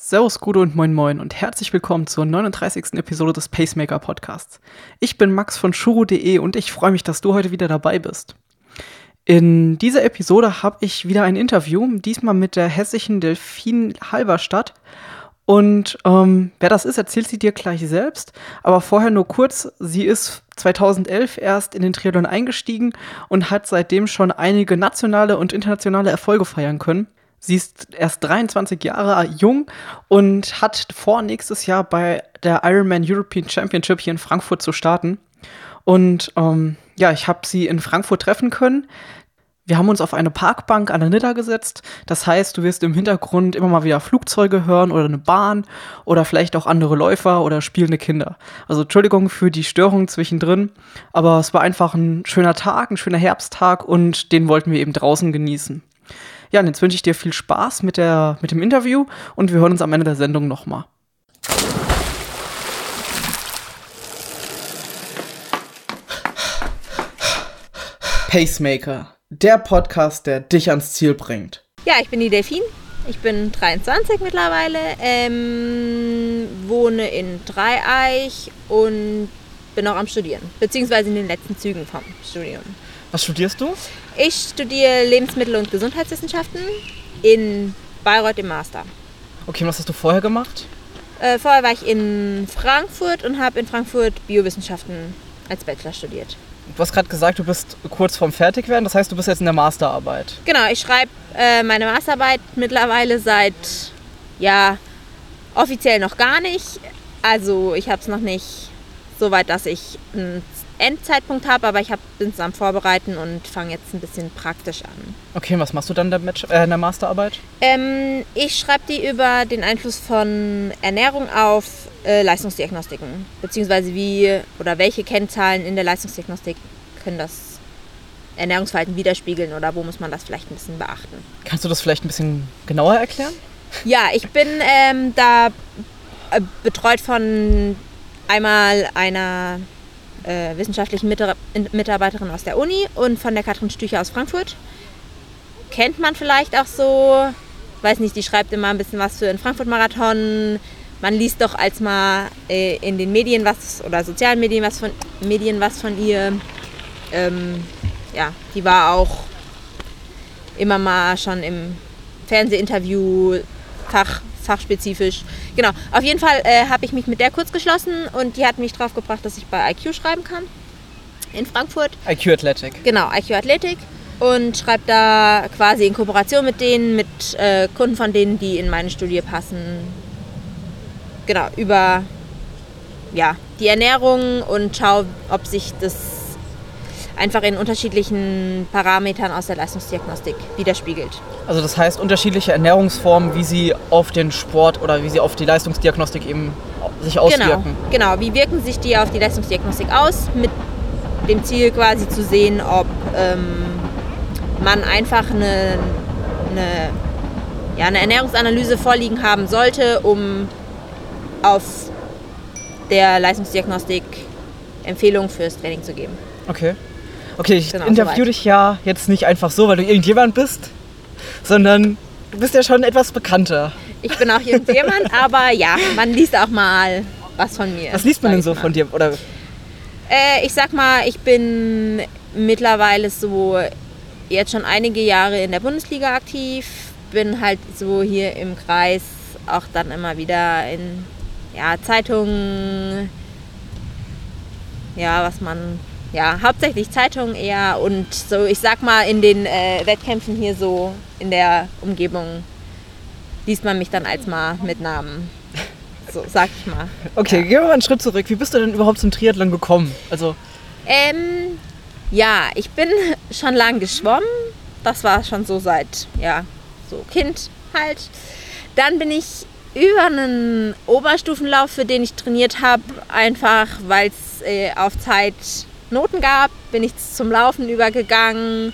Servus, Gude und Moin Moin und herzlich willkommen zur 39. Episode des Pacemaker Podcasts. Ich bin Max von Shuro.de und ich freue mich, dass du heute wieder dabei bist. In dieser Episode habe ich wieder ein Interview, diesmal mit der hessischen Delfin Halberstadt. Und ähm, wer das ist, erzählt sie dir gleich selbst. Aber vorher nur kurz, sie ist 2011 erst in den Triathlon eingestiegen und hat seitdem schon einige nationale und internationale Erfolge feiern können. Sie ist erst 23 Jahre jung und hat vor, nächstes Jahr bei der Ironman European Championship hier in Frankfurt zu starten. Und ähm, ja, ich habe sie in Frankfurt treffen können. Wir haben uns auf eine Parkbank an der Nidda gesetzt. Das heißt, du wirst im Hintergrund immer mal wieder Flugzeuge hören oder eine Bahn oder vielleicht auch andere Läufer oder spielende Kinder. Also Entschuldigung für die Störung zwischendrin, aber es war einfach ein schöner Tag, ein schöner Herbsttag und den wollten wir eben draußen genießen. Ja, und jetzt wünsche ich dir viel Spaß mit, der, mit dem Interview und wir hören uns am Ende der Sendung nochmal. Pacemaker der Podcast, der dich ans Ziel bringt. Ja, ich bin die Delfin. Ich bin 23 mittlerweile, ähm, wohne in Dreieich und bin auch am Studieren, beziehungsweise in den letzten Zügen vom Studium. Was studierst du? Ich studiere Lebensmittel- und Gesundheitswissenschaften in Bayreuth im Master. Okay, was hast du vorher gemacht? Äh, vorher war ich in Frankfurt und habe in Frankfurt Biowissenschaften als Bachelor studiert. Du hast gerade gesagt, du bist kurz vorm Fertigwerden. Das heißt, du bist jetzt in der Masterarbeit. Genau, ich schreibe äh, meine Masterarbeit mittlerweile seit, ja, offiziell noch gar nicht. Also ich habe es noch nicht so weit, dass ich einen Endzeitpunkt habe, aber ich bin es am Vorbereiten und fange jetzt ein bisschen praktisch an. Okay, was machst du dann in der, äh, in der Masterarbeit? Ähm, ich schreibe die über den Einfluss von Ernährung auf äh, Leistungsdiagnostiken, beziehungsweise wie oder welche Kennzahlen in der Leistungsdiagnostik können das Ernährungsverhalten widerspiegeln oder wo muss man das vielleicht ein bisschen beachten. Kannst du das vielleicht ein bisschen genauer erklären? Ja, ich bin ähm, da äh, betreut von einmal einer äh, wissenschaftlichen Mitarbeiterin aus der Uni und von der Katrin Stücher aus Frankfurt. Kennt man vielleicht auch so, weiß nicht, die schreibt immer ein bisschen was für den Frankfurt-Marathon. Man liest doch als mal äh, in den Medien was oder sozialen Medien was von, Medien was von ihr. Ähm, ja, die war auch immer mal schon im Fernsehinterview Fach, fachspezifisch. Genau, auf jeden Fall äh, habe ich mich mit der kurz geschlossen und die hat mich drauf gebracht, dass ich bei IQ schreiben kann. In Frankfurt. IQ Athletic. Genau, IQ Athletic. Und schreibe da quasi in Kooperation mit denen, mit äh, Kunden von denen, die in meine Studie passen. Genau, über ja, die Ernährung und schaue, ob sich das einfach in unterschiedlichen Parametern aus der Leistungsdiagnostik widerspiegelt. Also das heißt unterschiedliche Ernährungsformen, wie sie auf den Sport oder wie sie auf die Leistungsdiagnostik eben sich genau, auswirken. Genau, genau. wie wirken sich die auf die Leistungsdiagnostik aus, mit dem Ziel quasi zu sehen, ob ähm, man einfach eine, eine, ja, eine Ernährungsanalyse vorliegen haben sollte, um auf der Leistungsdiagnostik Empfehlungen fürs Training zu geben. Okay. Okay, ich genau, interview dich ja jetzt nicht einfach so, weil du irgendjemand bist, sondern du bist ja schon etwas bekannter. Ich bin auch irgendjemand, aber ja, man liest auch mal was von mir. Was liest man denn so mal. von dir? Oder? Äh, ich sag mal, ich bin mittlerweile so jetzt schon einige Jahre in der Bundesliga aktiv, bin halt so hier im Kreis auch dann immer wieder in ja, Zeitungen, ja, was man ja, hauptsächlich Zeitungen eher und so, ich sag mal, in den äh, Wettkämpfen hier so in der Umgebung liest man mich dann als mal mit Namen. So, sag ich mal. Okay, ja. gehen wir mal einen Schritt zurück. Wie bist du denn überhaupt zum Triathlon gekommen? Also. Ähm, ja, ich bin schon lang geschwommen. Das war schon so seit, ja, so Kind halt. Dann bin ich über einen Oberstufenlauf, für den ich trainiert habe, einfach weil es äh, auf Zeit Noten gab, bin ich zum Laufen übergegangen.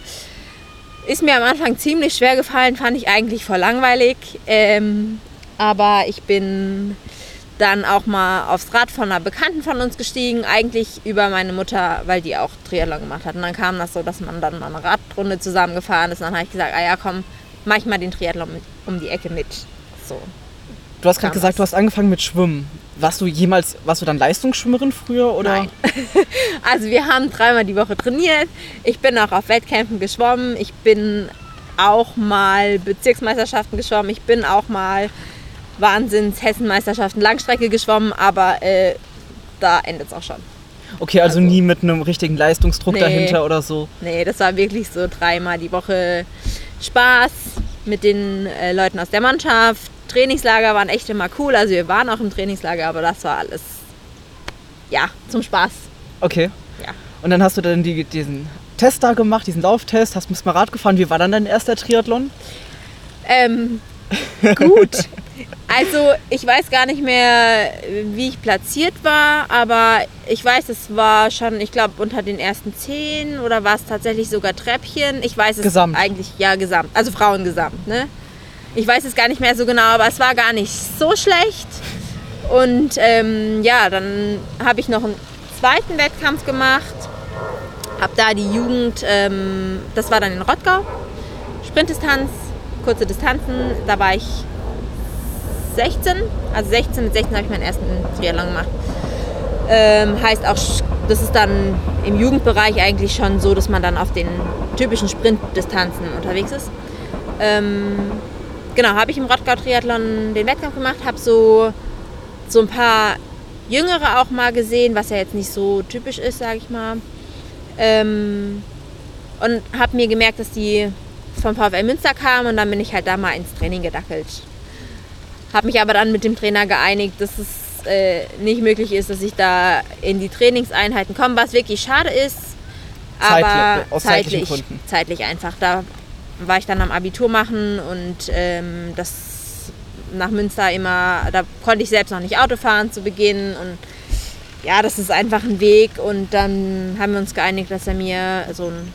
Ist mir am Anfang ziemlich schwer gefallen, fand ich eigentlich voll langweilig. Ähm, aber ich bin dann auch mal aufs Rad von einer Bekannten von uns gestiegen, eigentlich über meine Mutter, weil die auch Triathlon gemacht hat. Und dann kam das so, dass man dann mal eine Radrunde zusammengefahren ist. Und dann habe ich gesagt, ah ja, komm, mach ich mal den Triathlon mit, um die Ecke mit. So. Du hast gerade gesagt, du hast angefangen mit Schwimmen. Warst du jemals, warst du dann Leistungsschwimmerin früher oder? Nein. also wir haben dreimal die Woche trainiert. Ich bin auch auf Wettkämpfen geschwommen. Ich bin auch mal Bezirksmeisterschaften geschwommen. Ich bin auch mal Wahnsinns Hessenmeisterschaften Langstrecke geschwommen, aber äh, da endet es auch schon. Okay, also, also, nie mit einem richtigen Leistungsdruck nee, dahinter oder so? Nee, das war wirklich so dreimal die Woche Spaß mit den äh, Leuten aus der Mannschaft. Trainingslager waren echt immer cool. Also wir waren auch im Trainingslager, aber das war alles, ja, zum Spaß. Okay. Ja. Und dann hast du dann die, diesen Test da gemacht, diesen Lauftest, hast bist mal Rad gefahren. Wie war dann dein erster Triathlon? Ähm, gut. Also ich weiß gar nicht mehr, wie ich platziert war, aber ich weiß, es war schon, ich glaube, unter den ersten zehn oder war es tatsächlich sogar Treppchen. Ich weiß es gesamt. eigentlich, ja, gesamt. Also Frauen gesamt, ne? Ich weiß es gar nicht mehr so genau, aber es war gar nicht so schlecht. Und ähm, ja, dann habe ich noch einen zweiten Wettkampf gemacht, habe da die Jugend, ähm, das war dann in Rottgau, Sprintdistanz, kurze Distanzen, da war ich 16, also 16 mit 16 habe ich meinen ersten Triathlon gemacht. Ähm, heißt auch, das ist dann im Jugendbereich eigentlich schon so, dass man dann auf den typischen Sprintdistanzen unterwegs ist. Ähm, genau, habe ich im Rottgau Triathlon den Wettkampf gemacht, habe so, so ein paar Jüngere auch mal gesehen, was ja jetzt nicht so typisch ist, sage ich mal. Ähm, und habe mir gemerkt, dass die vom VfL Münster kamen und dann bin ich halt da mal ins Training gedackelt. Habe mich aber dann mit dem Trainer geeinigt, dass es äh, nicht möglich ist, dass ich da in die Trainingseinheiten komme, was wirklich schade ist. Aber Zeitlich, zeitlich, zeitlich einfach. Da war ich dann am Abitur machen und ähm, das nach Münster immer, da konnte ich selbst noch nicht Auto fahren zu Beginn und ja, das ist einfach ein Weg und dann haben wir uns geeinigt, dass er mir so einen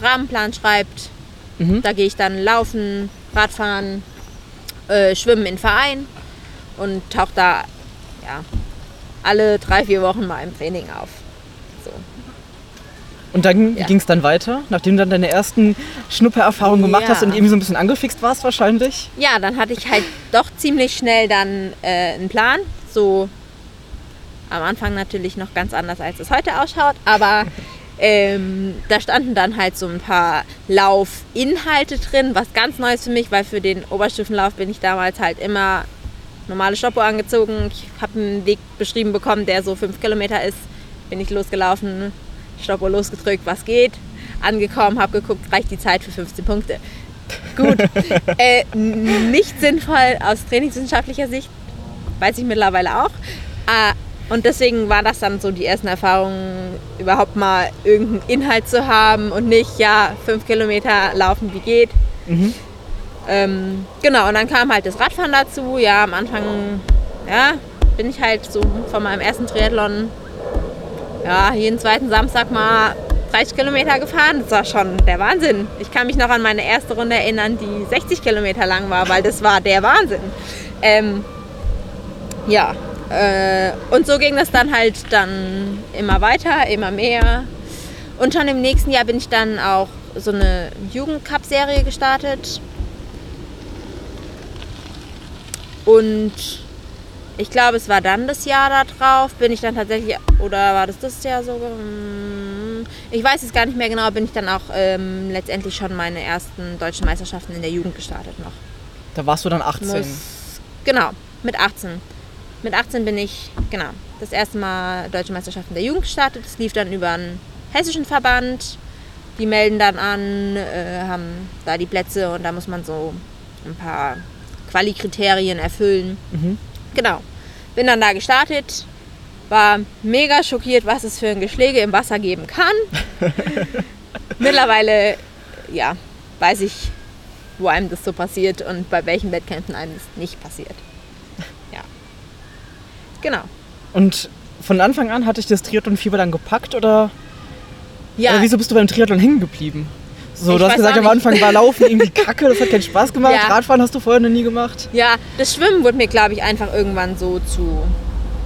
Rahmenplan schreibt. Mhm. Da gehe ich dann laufen, Radfahren, äh, schwimmen in Verein und tauche da ja, alle drei, vier Wochen mal im Training auf. Und dann Ja. ging es dann weiter, nachdem du dann deine ersten Schnuppererfahrungen gemacht Ja. hast und irgendwie so ein bisschen angefixt warst wahrscheinlich. Ja, dann hatte ich halt doch ziemlich schnell dann äh, einen Plan. So am Anfang natürlich noch ganz anders, als es heute ausschaut, aber ähm, da standen dann halt so ein paar Laufinhalte drin, was ganz Neues für mich, weil für den Oberstufenlauf bin ich damals halt immer normale Stoppuhr angezogen. Ich habe einen Weg beschrieben bekommen, der so fünf Kilometer ist. Bin ich losgelaufen, Stoppuhr losgedrückt, was geht. Angekommen, habe geguckt, reicht die Zeit für 15 Punkte. Gut, äh, nicht sinnvoll aus trainingswissenschaftlicher Sicht, weiß ich mittlerweile auch. Ah, und deswegen war das dann so die ersten Erfahrungen, überhaupt mal irgendeinen Inhalt zu haben und nicht, ja, fünf Kilometer laufen, wie geht. Mhm. Ähm, genau, und dann kam halt das Radfahren dazu. Ja, am Anfang, ja, bin ich halt so von meinem ersten Triathlon, ja, jeden zweiten Samstag mal 30 Kilometer gefahren. Das war schon der Wahnsinn. Ich kann mich noch an meine erste Runde erinnern, die 60 Kilometer lang war, weil das war der Wahnsinn. Ähm, ja, äh, und so ging das dann halt dann immer weiter, immer mehr. Und schon im nächsten Jahr bin ich dann auch so eine Jugendcup-Serie gestartet. Und ich glaube, es war dann das Jahr da drauf, bin ich dann tatsächlich, oder war das das Jahr sogar? Hm, Ich weiß es gar nicht mehr genau, bin ich dann auch ähm, letztendlich schon meine ersten deutschen Meisterschaften in der Jugend gestartet noch. Da warst du dann 18. Muss, genau, mit 18. Mit 18 bin ich, genau, das erste Mal Deutsche Meisterschaften der Jugend gestartet. Das lief dann über einen hessischen Verband. Die melden dann an, äh, haben da die Plätze und da muss man so ein paar Quali-Kriterien erfüllen. Mhm. Genau. Bin dann da gestartet, war mega schockiert, was es für ein Geschläge im Wasser geben kann. Mittlerweile, ja, weiß ich, wo einem das so passiert und bei welchen Wettkämpfen einem das nicht passiert. Ja. Genau. Und von Anfang an hatte ich das Triathlon-Fieber dann gepackt oder, Ja, oder wieso bist du beim Triathlon hängen geblieben? So, Ich du hast gesagt, am. Anfang war Laufen irgendwie kacke, das hat keinen Spaß gemacht. Ja. Radfahren hast du vorher noch nie gemacht. ja, das Schwimmen wurde mir, glaube ich, einfach irgendwann so zu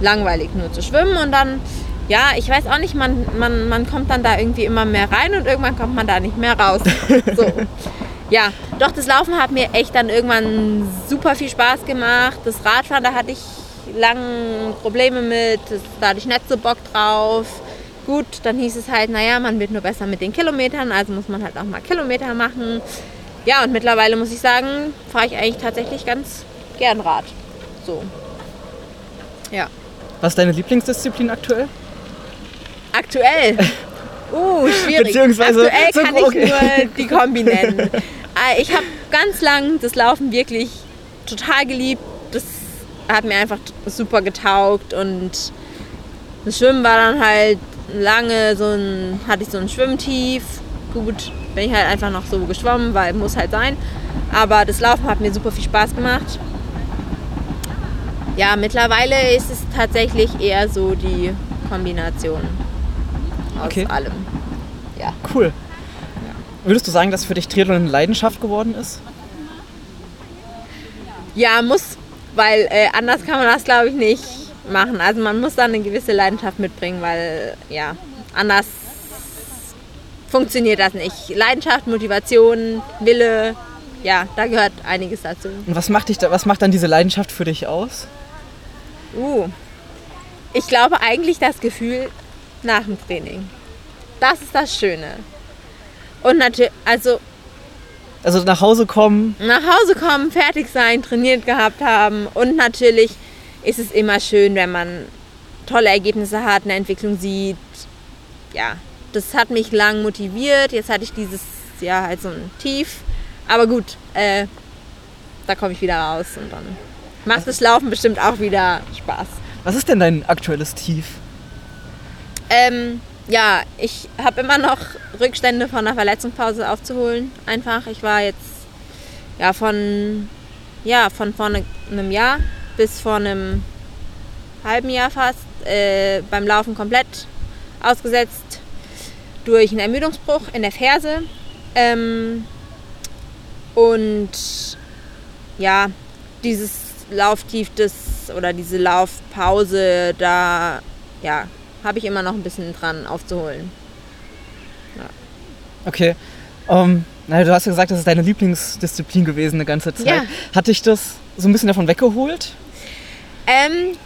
langweilig, nur zu schwimmen. Und dann, ja, ich weiß auch nicht, man, man, man kommt dann da irgendwie immer mehr rein und irgendwann kommt man da nicht mehr raus. So. Ja, doch das Laufen hat mir echt dann irgendwann super viel Spaß gemacht. Das Radfahren, da hatte ich lange Probleme mit, da hatte ich nicht so Bock drauf. Gut, dann hieß es halt, naja, man wird nur besser mit den Kilometern, also muss man halt auch mal Kilometer machen. Ja, und mittlerweile muss ich sagen, fahre ich eigentlich tatsächlich ganz gern Rad. So. Ja. Was ist deine Lieblingsdisziplin aktuell? Aktuell. Uh, schwierig. Beziehungsweise Aktuell so- kann ich okay. nur die Kombi nennen. Äh, Ich habe ganz lang das Laufen wirklich total geliebt. Das hat mir einfach super getaugt und das Schwimmen war dann halt lange so ein, hatte ich so ein Schwimmtief. Gut, bin ich halt einfach noch so geschwommen, weil muss halt sein. Aber das Laufen hat mir super viel Spaß gemacht. Ja, mittlerweile ist es tatsächlich eher so die Kombination aus Okay. allem. Ja. Cool. Würdest du sagen, dass für dich Triathlon eine Leidenschaft geworden ist? Ja, muss, weil äh, anders kann man das, glaube ich, nicht machen. Also man muss da eine gewisse Leidenschaft mitbringen, weil ja, anders funktioniert das nicht. Leidenschaft, Motivation, Wille, ja, da gehört einiges dazu. Und was macht, dich da, was macht dann diese Leidenschaft für dich aus? Uh, ich glaube eigentlich das Gefühl nach dem Training. Das ist das Schöne. Und natürlich, also Also nach Hause kommen, nach Hause kommen, fertig sein, trainiert gehabt haben und natürlich ist es immer schön, wenn man tolle Ergebnisse hat, eine Entwicklung sieht. Ja, das hat mich lang motiviert. Jetzt hatte ich dieses Jahr halt so ein Tief. Aber gut, äh, da komme ich wieder raus und dann macht das Laufen bestimmt auch wieder Spaß. was ist denn dein aktuelles Tief? Ähm, ja, ich habe immer noch Rückstände von einer Verletzungspause aufzuholen. Einfach, ich war jetzt ja von ja von vor ne- einem Jahr bis vor einem halben Jahr fast äh, beim Laufen komplett ausgesetzt durch einen Ermüdungsbruch in der Ferse. Ähm, und ja, dieses Lauftief das, oder diese Laufpause, da ja, habe ich immer noch ein bisschen dran aufzuholen. Okay. Ähm, na, du hast ja gesagt, das ist deine Lieblingsdisziplin gewesen eine ganze Zeit. Ja. Hat dich das so ein bisschen davon weggeholt? Ähm,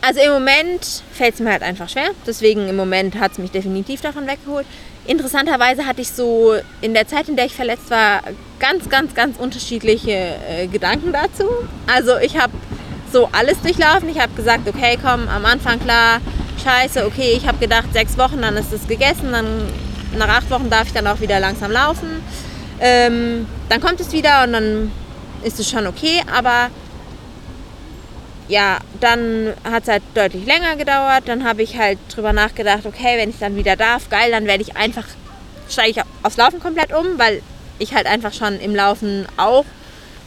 also im Moment fällt es mir halt einfach schwer. Deswegen im Moment hat es mich definitiv davon weggeholt. Interessanterweise hatte ich so in der Zeit, in der ich verletzt war, ganz, ganz, ganz unterschiedliche äh, Gedanken dazu. Also ich habe so alles durchlaufen. Ich habe gesagt, okay, komm, am Anfang klar, scheiße, okay, ich habe gedacht, sechs Wochen, dann ist es gegessen, dann nach acht Wochen darf ich dann auch wieder langsam laufen. Ähm, dann kommt es wieder und dann ist es schon okay, aber ja, dann hat es halt deutlich länger gedauert. Dann habe ich halt drüber nachgedacht, okay, wenn ich dann wieder darf, geil, dann werde ich einfach, steige ich aufs Laufen komplett um, weil ich halt einfach schon im Laufen auch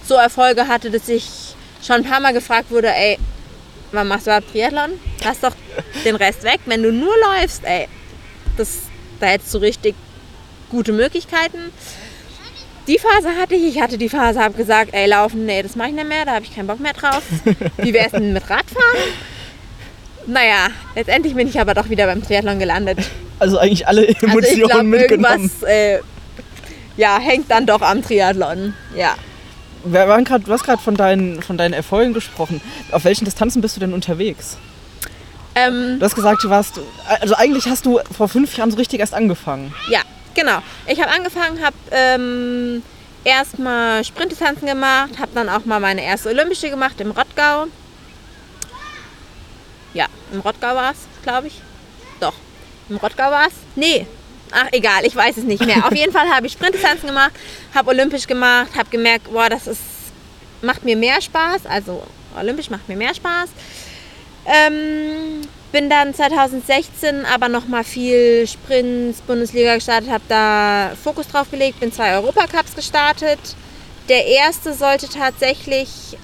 so Erfolge hatte, dass ich schon ein paar Mal gefragt wurde, ey, wann machst du überhaupt Triathlon? Lass doch den Rest weg. Wenn du nur läufst, ey, das, da hättest du richtig gute Möglichkeiten. Die Phase hatte ich. Ich hatte die Phase, habe gesagt, ey, laufen, nee, das mache ich nicht mehr, da habe ich keinen Bock mehr drauf. Wie wäre es denn mit Radfahren? Naja, letztendlich bin ich aber doch wieder beim Triathlon gelandet. Also eigentlich alle Also ich Emotionen glaube, mitgenommen. irgendwas äh, ja, hängt dann doch am Triathlon. Ja. Wir waren grad, du hast gerade von deinen, von deinen Erfolgen gesprochen. Auf welchen Distanzen bist du denn unterwegs? Ähm, Du hast gesagt, du warst. Also eigentlich hast du vor fünf Jahren so richtig erst angefangen. Ja, genau. Ich habe angefangen, habe ähm, erstmal Sprintdistanzen gemacht, habe dann auch mal meine erste Olympische gemacht im Rottgau. Ja, im Rottgau war es, glaube ich. Doch, im Rottgau war es. Nee, ach egal, ich weiß es nicht mehr. Auf jeden Fall habe ich Sprintdistanzen gemacht, habe Olympisch gemacht, habe gemerkt, boah, das ist, macht mir mehr Spaß. Also Olympisch macht mir mehr Spaß. Ähm, bin dann 2016 aber noch mal viel Sprints, Bundesliga gestartet, habe da Fokus drauf gelegt, bin zwei Europacups gestartet. Der erste sollte tatsächlich,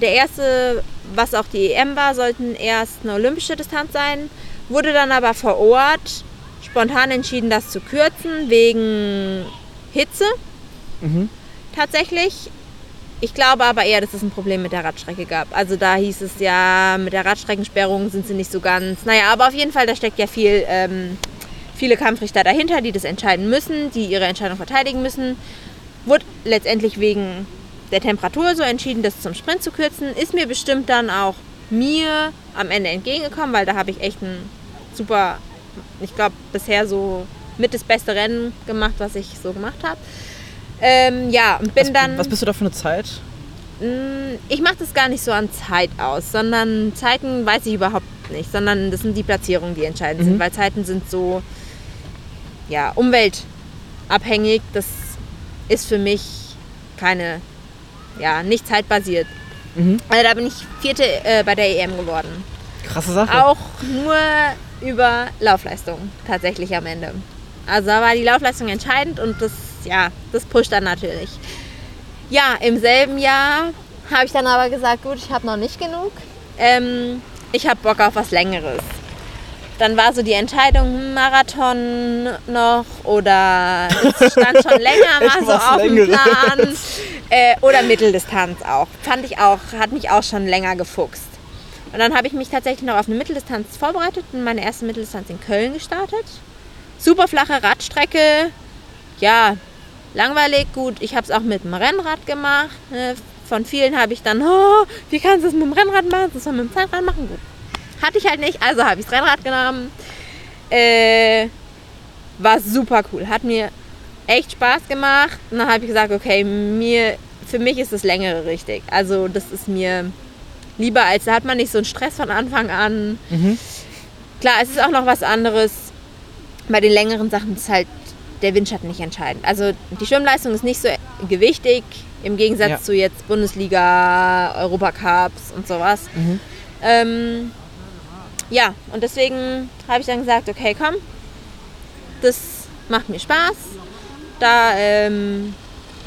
der erste, was auch die EM war, sollten erst eine olympische Distanz sein, wurde dann aber vor Ort spontan entschieden, das zu kürzen, wegen Hitze Mhm. tatsächlich. Ich glaube aber eher, dass es ein Problem mit der Radstrecke gab. Also da hieß es ja, mit der Radstreckensperrung sind sie nicht so ganz. Naja, aber auf jeden Fall, da steckt ja viel, ähm, viele Kampfrichter dahinter, die das entscheiden müssen, die ihre Entscheidung verteidigen müssen. wurde letztendlich wegen der Temperatur so entschieden, das zum Sprint zu kürzen. Ist mir bestimmt dann auch mir am Ende entgegengekommen, weil da habe ich echt ein super, ich glaube, bisher so mit das beste Rennen gemacht, was ich so gemacht habe. Ähm, ja, und bin was, dann. Was bist du da für eine Zeit? Mm, Ich mache das gar nicht so an Zeit aus, sondern Zeiten weiß ich überhaupt nicht, sondern das sind die Platzierungen, die entscheidend Mhm. sind, weil Zeiten sind so ja, umweltabhängig. Das ist für mich keine, ja, nicht zeitbasiert. Mhm. Also da bin ich Vierte äh, bei der EM geworden. Krasse Sache. Auch nur über Laufleistung tatsächlich am Ende. Also da war die Laufleistung entscheidend und das, ja, das pusht dann natürlich. Ja, im selben Jahr habe ich dann aber gesagt, gut, ich habe noch nicht genug. Ähm, ich habe Bock auf was Längeres. Dann war so die Entscheidung, hm, Marathon noch oder es stand schon länger mal so auf dem. Plan. Äh, oder Mitteldistanz auch. Fand ich auch, hat mich auch schon länger gefuchst. Und dann habe ich mich tatsächlich noch auf eine Mitteldistanz vorbereitet und meine erste Mitteldistanz in Köln gestartet. Super flache Radstrecke. Ja, langweilig, gut. Ich habe es auch mit dem Rennrad gemacht. ne. Von vielen habe ich dann, oh, wie kannst du das mit dem Rennrad machen? Das soll mit dem Fahrrad machen? Gut. Hatte ich halt nicht, also habe ich das Rennrad genommen. Äh, war super cool. Hat mir echt Spaß gemacht. Und dann habe ich gesagt, okay, mir, für mich ist das längere richtig. Also das ist mir lieber, als da hat man nicht so einen Stress von Anfang an. Mhm. Klar, es ist auch noch was anderes. Bei den längeren Sachen ist halt der Windschatten nicht entscheidend. Also die Schwimmleistung ist nicht so gewichtig im Gegensatz Ja. zu jetzt Bundesliga, Europacups und sowas. Mhm. Ähm, ja, und deswegen habe ich dann gesagt, okay, komm, das macht mir Spaß. Da ähm,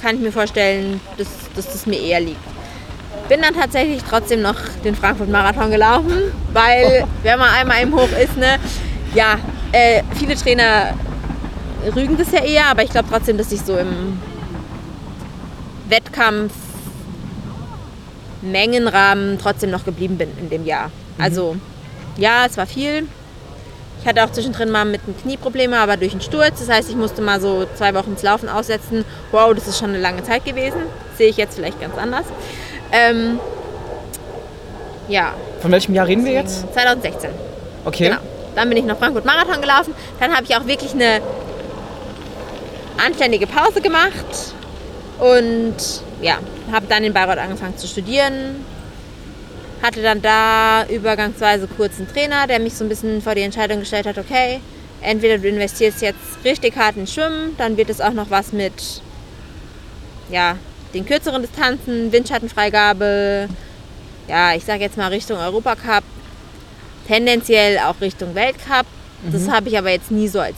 kann ich mir vorstellen, dass, dass das mir eher liegt. Bin dann tatsächlich trotzdem noch den Frankfurt-Marathon gelaufen, weil wenn man einmal im Hoch ist, ne, ja, äh, viele Trainer rügen das ja eher, aber ich glaube trotzdem, dass ich so im Wettkampf Mengenrahmen trotzdem noch geblieben bin in dem Jahr. Also ja, es war viel. Ich hatte auch zwischendrin mal mit dem Knie Probleme, aber durch einen Sturz. Das heißt, ich musste mal so zwei Wochen das Laufen aussetzen. Wow, das ist schon eine lange Zeit gewesen. Sehe ich jetzt vielleicht ganz anders. Ähm, ja, Von welchem Jahr reden wir jetzt? 2016. Okay. Genau. Dann bin ich noch Frankfurt Marathon gelaufen. Dann habe ich auch wirklich eine anständige Pause gemacht und ja, habe dann in Bayreuth angefangen zu studieren. Hatte dann da übergangsweise kurz einen Trainer, der mich so ein bisschen vor die Entscheidung gestellt hat, okay, entweder du investierst jetzt richtig hart in Schwimmen, dann wird es auch noch was mit ja, den kürzeren Distanzen, Windschattenfreigabe, ja, ich sage jetzt mal Richtung Europacup, tendenziell auch Richtung Weltcup. Das habe ich aber jetzt nie so als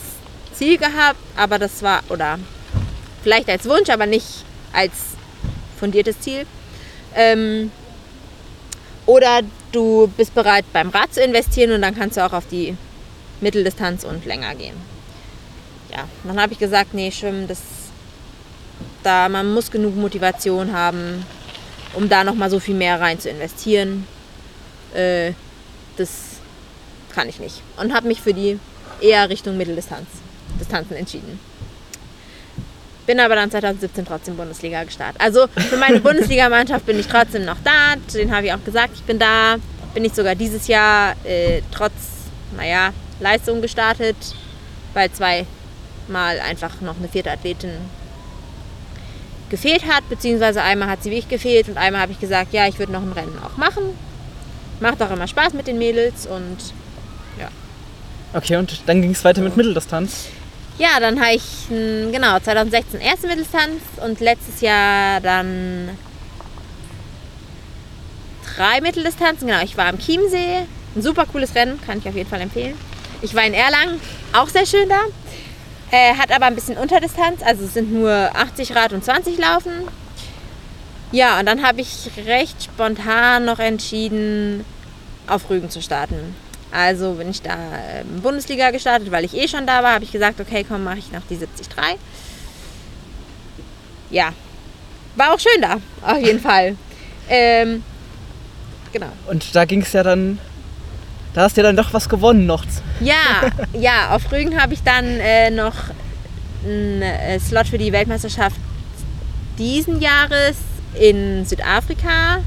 Ziel gehabt, aber das war, oder vielleicht als Wunsch, aber nicht als fundiertes Ziel. Ähm, oder du bist bereit, beim Rad zu investieren und dann kannst du auch auf die Mitteldistanz und länger gehen. Ja, dann habe ich gesagt, nee, Schwimmen, das, da, man muss genug Motivation haben, um da nochmal so viel mehr rein zu investieren. Äh, das kann ich nicht. Und habe mich für die eher Richtung Mitteldistanz Distanzen entschieden. Bin aber dann 2017 trotzdem Bundesliga gestartet. Also für meine Bundesligamannschaft bin ich trotzdem noch da. Denen habe ich auch gesagt, ich bin da. Bin ich sogar dieses Jahr äh, trotz, naja, Leistung gestartet, weil zweimal einfach noch eine vierte Athletin gefehlt hat, beziehungsweise einmal hat sie wie ich gefehlt und einmal habe ich gesagt, ja, ich würde noch ein Rennen auch machen. Macht auch immer Spaß mit den Mädels und Okay, und dann ging es weiter mit Mitteldistanz. Ja, dann habe ich genau 2016 erste Mitteldistanz und letztes Jahr dann drei Mitteldistanzen. Genau, ich war am Chiemsee, ein super cooles Rennen, kann ich auf jeden Fall empfehlen. Ich war in Erlangen, auch sehr schön da. Äh, hat aber ein bisschen Unterdistanz, also es sind nur 80 Rad und 20 Laufen. Ja, und dann habe ich recht spontan noch entschieden, auf Rügen zu starten. Also bin ich da ähm, Bundesliga gestartet, weil ich eh schon da war, habe ich gesagt, okay, komm, mache ich noch die 73. Ja, war auch schön da, auf jeden Fall. Ähm, genau. Und da ging es ja dann, da hast du ja dann doch was gewonnen noch. Ja, ja, auf Rügen habe ich dann äh, noch einen äh, Slot für die Weltmeisterschaft diesen Jahres in Südafrika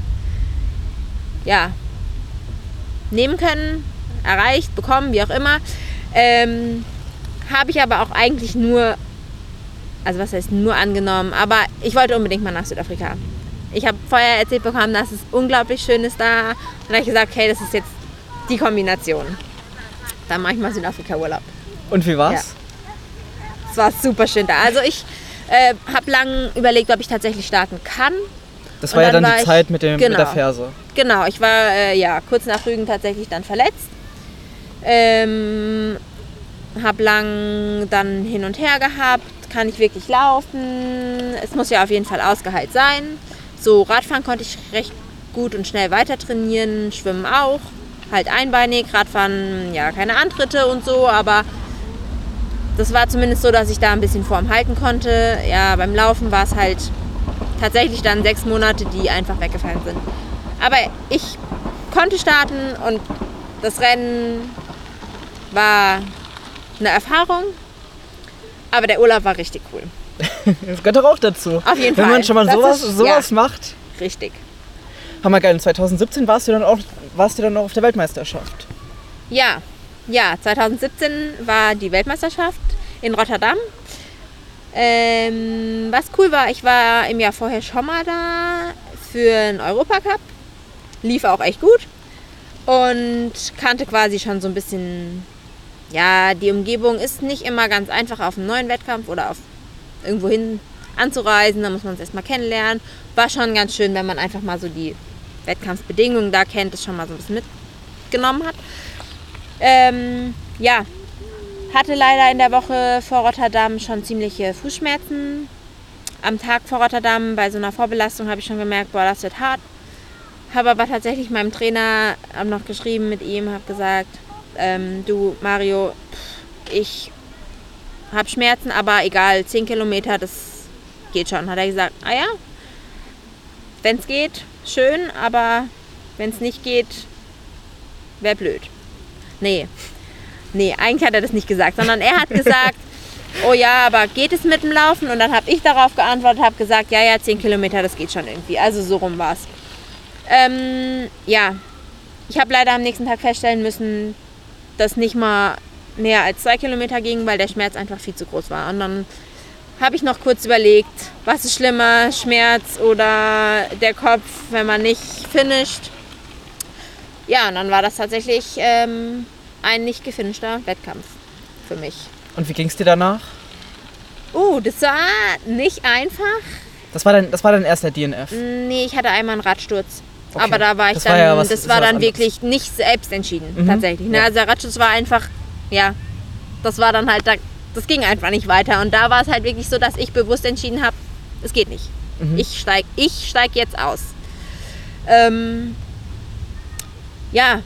ja, nehmen können, erreicht, bekommen, wie auch immer. Ähm, Habe ich aber auch eigentlich nur, also was heißt nur angenommen, aber ich wollte unbedingt mal nach Südafrika. Ich habe vorher erzählt bekommen, dass es unglaublich schön ist da. Und dann habe ich gesagt, okay, das ist jetzt die Kombination. Dann mache ich mal Südafrika-Urlaub. Und wie war's? Es war super schön da. Also ich äh, habe lange überlegt, ob ich tatsächlich starten kann. Das war ja dann dann war die ich- Zeit mit, dem, mit der genau. Ferse. Genau, ich war äh, ja kurz nach Rügen tatsächlich dann verletzt. Ähm, hab lang dann hin und her gehabt. Kann ich wirklich laufen? Es muss ja auf jeden Fall ausgeheilt sein. So Radfahren konnte ich recht gut und schnell weiter trainieren, Schwimmen auch. Halt einbeinig, Radfahren, ja, keine Antritte und so, aber das war zumindest so, dass ich da ein bisschen Form halten konnte. Ja, beim Laufen war es halt tatsächlich dann sechs Monate, die einfach weggefallen sind. Aber ich konnte starten und das Rennen war eine Erfahrung. Aber der Urlaub war richtig cool. Das gehört doch auch dazu. Auf jeden Wenn Fall. man schon mal Das sowas, ist- sowas ja. macht. Richtig. Hammer geil. Und 2017 warst du dann auch, warst du dann auch auf der Weltmeisterschaft. Ja, ja, 2017 war die Weltmeisterschaft in Rotterdam. Ähm, was cool war, ich war im Jahr vorher schon mal da für einen Europacup. Lief auch echt gut. Und kannte quasi schon so ein bisschen, ja, die Umgebung ist nicht immer ganz einfach auf einem neuen Wettkampf oder auf irgendwo hin anzureisen. Da muss man es erstmal kennenlernen. War schon ganz schön, wenn man einfach mal so die Wettkampfbedingungen da kennt, das schon mal so ein bisschen mitgenommen hat. Ähm, ja, hatte leider in der Woche vor Rotterdam schon ziemliche Fußschmerzen. Am Tag vor Rotterdam bei so einer Vorbelastung habe ich schon gemerkt, boah, das wird hart. Habe aber tatsächlich meinem Trainer noch geschrieben mit ihm, habe gesagt, ähm, du Mario, ich habe Schmerzen, aber egal, 10 Kilometer, das geht schon. Hat er gesagt, ah ja, wenn es geht, schön, aber wenn es nicht geht, wäre blöd. Nee. Nee, eigentlich hat er das nicht gesagt, sondern er hat gesagt, oh ja, aber geht es mit dem Laufen? Und dann habe ich darauf geantwortet, habe gesagt, ja, ja, 10 Kilometer, das geht schon irgendwie. Also so rum war es. Ähm, ja, ich habe leider am nächsten Tag feststellen müssen, dass nicht mal mehr als zwei Kilometer ging, weil der Schmerz einfach viel zu groß war. Und dann habe ich noch kurz überlegt, was ist schlimmer, Schmerz oder der Kopf, wenn man nicht finisht. Ja, und dann war das tatsächlich ähm, ein nicht gefinischter Wettkampf für mich. Und wie ging es dir danach? Uh, das war nicht einfach. Das war dein, das war dein erster DNF. Nee, ich hatte einmal einen Radsturz. Okay. Aber da war ich Das dann, war ja was- das war dann wirklich nicht selbst entschieden, Mhm. tatsächlich. Ne? Ja. Also Radsturz war einfach, ja, das war dann halt, da, das ging einfach nicht weiter. Und da war es halt wirklich so, dass ich bewusst entschieden habe, es geht nicht. Mhm. Ich steig, ich steig jetzt aus. Ähm, ja,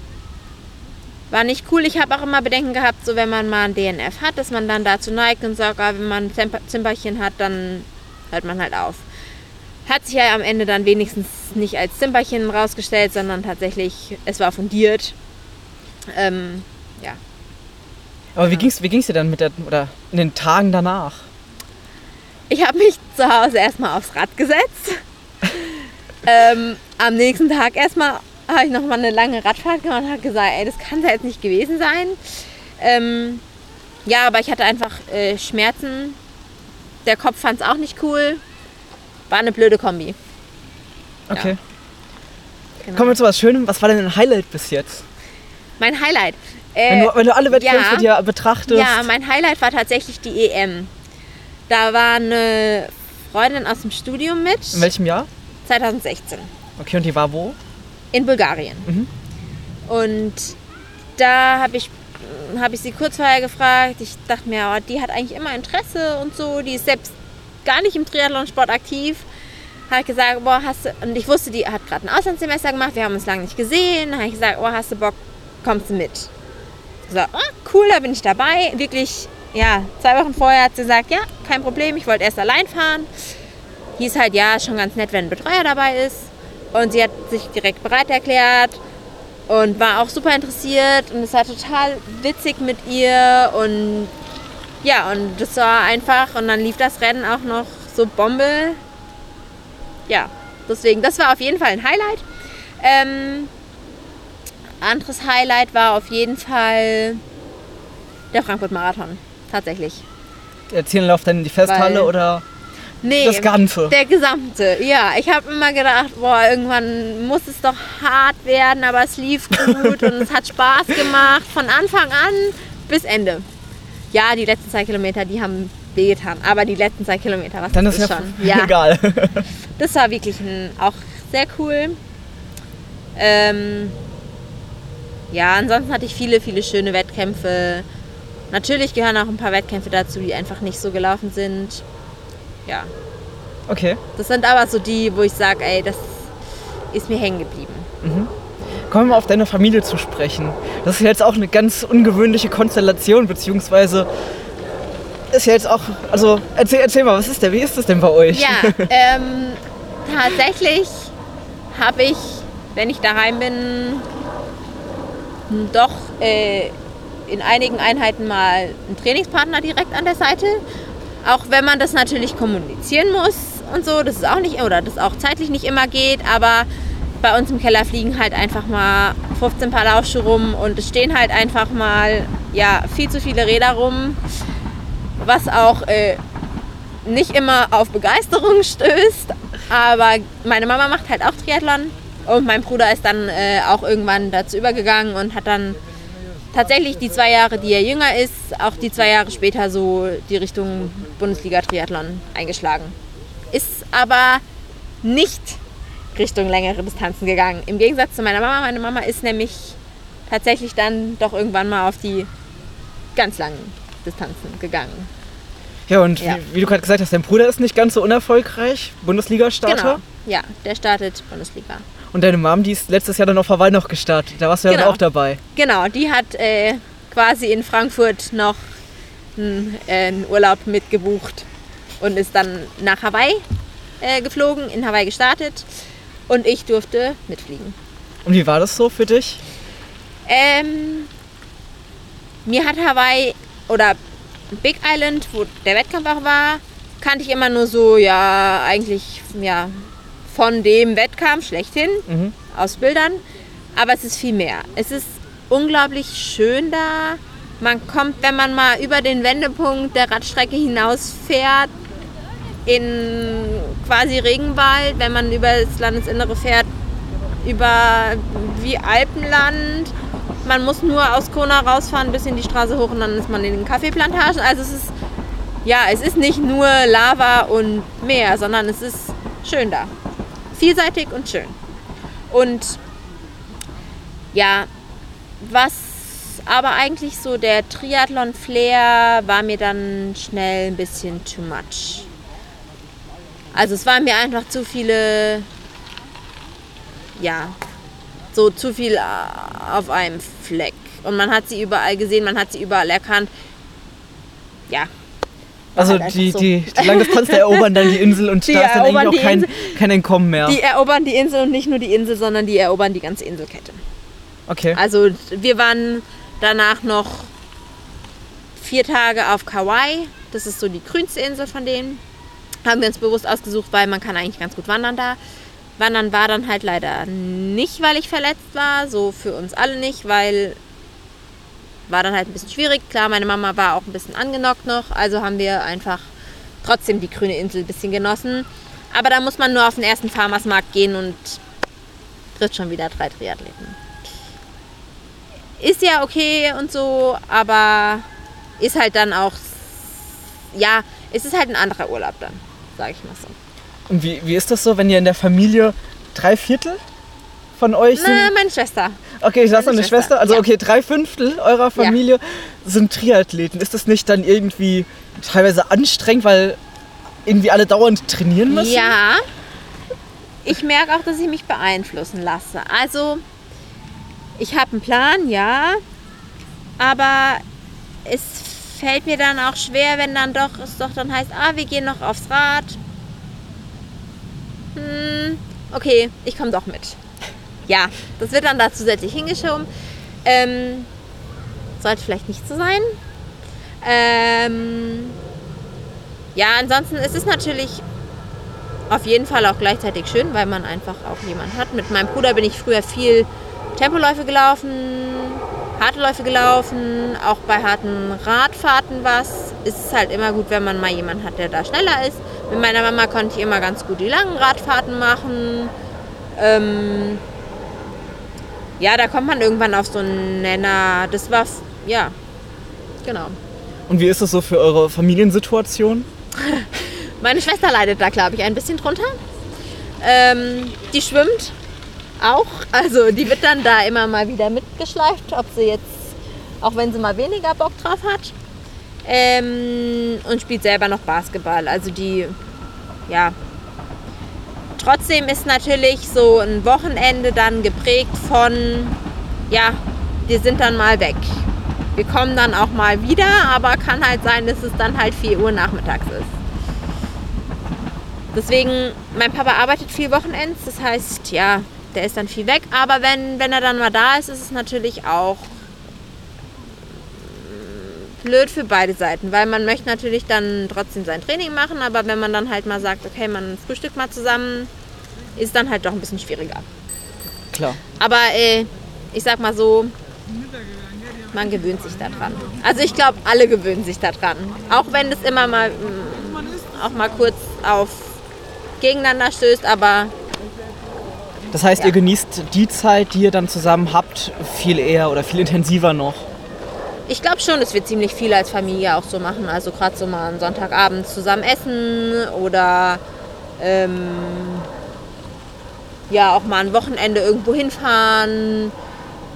war nicht cool. Ich habe auch immer Bedenken gehabt, so wenn man mal ein DNF hat, dass man dann dazu neigt und sagt, ah, wenn man ein Zimper- Zimperchen hat, dann hört man halt auf. Hat sich ja am Ende dann wenigstens nicht als Zimperchen rausgestellt, sondern tatsächlich, es war fundiert. Ähm, ja. Aber wie ging's, wie ging's dir dann mit der, oder in den Tagen danach? Ich habe mich zu Hause erstmal aufs Rad gesetzt. ähm, am nächsten Tag erstmal habe ich noch mal eine lange Radfahrt gemacht und habe gesagt, ey, das kann ja jetzt nicht gewesen sein. Ähm, ja, aber ich hatte einfach äh, Schmerzen. Der Kopf fand es auch nicht cool. War eine blöde Kombi. Okay. Genau. Kommen wir zu was Schönem. Was war denn ein Highlight bis jetzt? Mein Highlight. Wenn Äh, du, wenn du alle Wettkämpfe ja. dir betrachtest. Ja, mein Highlight war tatsächlich die EM. Da war eine Freundin aus dem Studium mit. in welchem Jahr? 2016. Okay, und die war wo? In Bulgarien. Mhm. Und da habe ich, hab ich sie kurz vorher gefragt. Ich dachte mir, oh, die hat eigentlich immer Interesse und so. Die ist selbst gar nicht im Triathlonsport aktiv. Ich gesagt, boah, hast du, und ich wusste, die hat gerade ein Auslandssemester gemacht. Wir haben uns lange nicht gesehen. Habe ich gesagt, oh, hast du Bock, kommst du mit? Gesagt, ah, cool, da bin ich dabei. Wirklich, ja, zwei Wochen vorher hat sie gesagt, ja, kein Problem, ich wollte erst allein fahren. Hieß halt, ja, schon ganz nett, wenn ein Betreuer dabei ist. Und sie hat sich direkt bereit erklärt und war auch super interessiert und es war total witzig mit ihr und ja, und das war einfach und dann lief das Rennen auch noch so Bombe. ja, deswegen, das war auf jeden Fall ein Highlight. Ähm, anderes Highlight war auf jeden Fall der Frankfurt-Marathon, tatsächlich. Der Zielenlauf dann in die Festhalle Weil- oder Nee, das Ganze? der gesamte. Ja, ich habe immer gedacht, boah, irgendwann muss es doch hart werden, aber es lief gut und es hat Spaß gemacht von Anfang an bis Ende. Ja, die letzten zwei Kilometer, die haben wehgetan, aber die letzten zwei Kilometer, was Dann das ist ja schon. Ja, egal. das war wirklich ein, auch sehr cool. Ähm, ja, ansonsten hatte ich viele, viele schöne Wettkämpfe. Natürlich gehören auch ein paar Wettkämpfe dazu, die einfach nicht so gelaufen sind. Ja, Okay. das sind aber so die, wo ich sage, ey, das ist mir hängen geblieben. Kommen wir auf deine Familie zu sprechen. Das ist jetzt auch eine ganz ungewöhnliche Konstellation, beziehungsweise ist ja jetzt auch, also erzähl, erzähl mal, was ist denn, wie ist das denn bei euch? Ja, ähm, tatsächlich habe ich, wenn ich daheim bin, doch äh, in einigen Einheiten mal einen Trainingspartner direkt an der Seite. Auch wenn man das natürlich kommunizieren muss und so, das ist auch nicht, oder das auch zeitlich nicht immer geht, aber bei uns im Keller fliegen halt einfach mal 15 Paar Laufschuhe rum und es stehen halt einfach mal ja, viel zu viele Räder rum, was auch äh, nicht immer auf Begeisterung stößt. Aber meine Mama macht halt auch Triathlon und mein Bruder ist dann äh, auch irgendwann dazu übergegangen und hat dann tatsächlich die zwei Jahre, die er jünger ist, auch die zwei Jahre später so die Richtung Bundesliga-Triathlon eingeschlagen. Ist aber nicht Richtung längere Distanzen gegangen. Im Gegensatz zu meiner Mama. Meine Mama ist nämlich tatsächlich dann doch irgendwann mal auf die ganz langen Distanzen gegangen. Ja, und Ja. Wie, wie du gerade gesagt hast, dein Bruder ist nicht ganz so unerfolgreich, Bundesliga-Starter. Genau. Ja, der startet Bundesliga. Und deine Mom, die ist letztes Jahr dann auf Hawaii noch gestartet. Da warst du ja dann Genau. auch dabei. Genau, die hat äh, quasi in Frankfurt noch einen, äh, einen Urlaub mitgebucht und ist dann nach Hawaii äh, geflogen, in Hawaii gestartet und ich durfte mitfliegen. Und wie war das so für dich? Ähm, mir hat Hawaii oder Big Island, wo der Wettkampf auch war, kannte ich immer nur so, ja, eigentlich ja, von dem Wettkampf schlechthin, Mhm. aus Bildern. Aber es ist viel mehr. Es ist unglaublich schön da. Man kommt, wenn man mal über den Wendepunkt der Radstrecke hinausfährt, in quasi Regenwald, wenn man über das Landesinnere fährt, über wie Alpenland. Man muss nur aus Kona rausfahren bis in die Straße hoch und dann ist man in den Kaffeeplantagen. Also es ist ja, es ist nicht nur Lava und Meer, sondern es ist schön da. Vielseitig und schön. Und ja, was aber eigentlich so der Triathlon-Flair war mir dann schnell ein bisschen too much. Also es waren mir einfach zu viele, ja, so zu viel äh, auf einem Fleck. Und man hat sie überall gesehen, man hat sie überall erkannt. Ja. Also halt die, so. die, die Langdistanz, erobern dann die Insel und Die da ist dann eigentlich auch kein, kein Entkommen mehr. Die erobern die Insel und nicht nur die Insel, sondern die erobern die ganze Inselkette. okay. Also wir waren danach noch vier Tage auf Kauai. Das ist so die grünste Insel von denen. Haben wir uns bewusst ausgesucht, weil man kann eigentlich ganz gut wandern da. Wandern war dann halt leider nicht, weil ich verletzt war. So für uns alle nicht, weil war dann halt ein bisschen schwierig. Klar, meine Mama war auch ein bisschen angenockt noch. Also haben wir einfach trotzdem die grüne Insel ein bisschen genossen. Aber da muss man nur auf den ersten Farmersmarkt gehen und trifft schon wieder drei Triathleten ist ja okay und so, aber ist halt dann auch, ja, es ist halt ein anderer Urlaub dann, sage ich mal so. Und wie, wie ist das so, wenn ihr in der Familie drei Viertel von euch sind? Na, meine Schwester. Okay, ich lasse meine eine Schwester. Schwester, Also ja. okay, drei Fünftel eurer Familie sind Triathleten. Ist das nicht dann irgendwie teilweise anstrengend, weil irgendwie alle dauernd trainieren müssen? Ja, ich merke auch, dass ich mich beeinflussen lasse. Also, ich habe einen Plan, ja, aber es fällt mir dann auch schwer, wenn dann doch es doch dann heißt, ah, wir gehen noch aufs Rad. Hm, okay, ich komme doch mit. Ja, das wird dann da zusätzlich hingeschoben. Ähm, sollte vielleicht nicht so sein. Ähm, ja, ansonsten ist es natürlich auf jeden Fall auch gleichzeitig schön, weil man einfach auch jemanden hat. Mit meinem Bruder bin ich früher viel Tempoläufe gelaufen, harte Läufe gelaufen, auch bei harten Radfahrten was. Ist es halt immer gut, wenn man mal jemanden hat, der da schneller ist. Mit meiner Mama konnte ich immer ganz gut die langen Radfahrten machen. Ähm ja, da kommt man irgendwann auf so einen Nenner. Das war, ja, genau. Und wie ist es so für eure Familiensituation? Meine Schwester leidet da, glaube ich, ein bisschen drunter. Ähm, die schwimmt auch. Also die wird dann da immer mal wieder mitgeschleift, ob sie jetzt, auch wenn sie mal weniger Bock drauf hat. Ähm, und spielt selber noch Basketball. Also die, ja. Trotzdem ist natürlich so ein Wochenende dann geprägt von, ja, wir sind dann mal weg. Wir kommen dann auch mal wieder, aber kann halt sein, dass es dann halt 4 Uhr nachmittags ist. Deswegen, mein Papa arbeitet viel Wochenends, das heißt, ja, der ist dann viel weg. Aber wenn, wenn er dann mal da ist, ist es natürlich auch blöd für beide Seiten, weil man möchte natürlich dann trotzdem sein Training machen, aber wenn man dann halt mal sagt, okay, man frühstückt mal zusammen, ist dann halt doch ein bisschen schwieriger. Klar. Aber äh, ich sag mal so, man gewöhnt sich daran. Also ich glaube, alle gewöhnen sich daran. Auch wenn es immer mal mm, auch mal kurz auf gegeneinander stößt, aber. Das heißt, ja. ihr genießt die Zeit, die ihr dann zusammen habt, viel eher oder viel intensiver noch? Ich glaube schon, dass wir ziemlich viel als Familie auch so machen. Also gerade so mal am Sonntagabend zusammen essen oder ähm, ja auch mal ein Wochenende irgendwo hinfahren.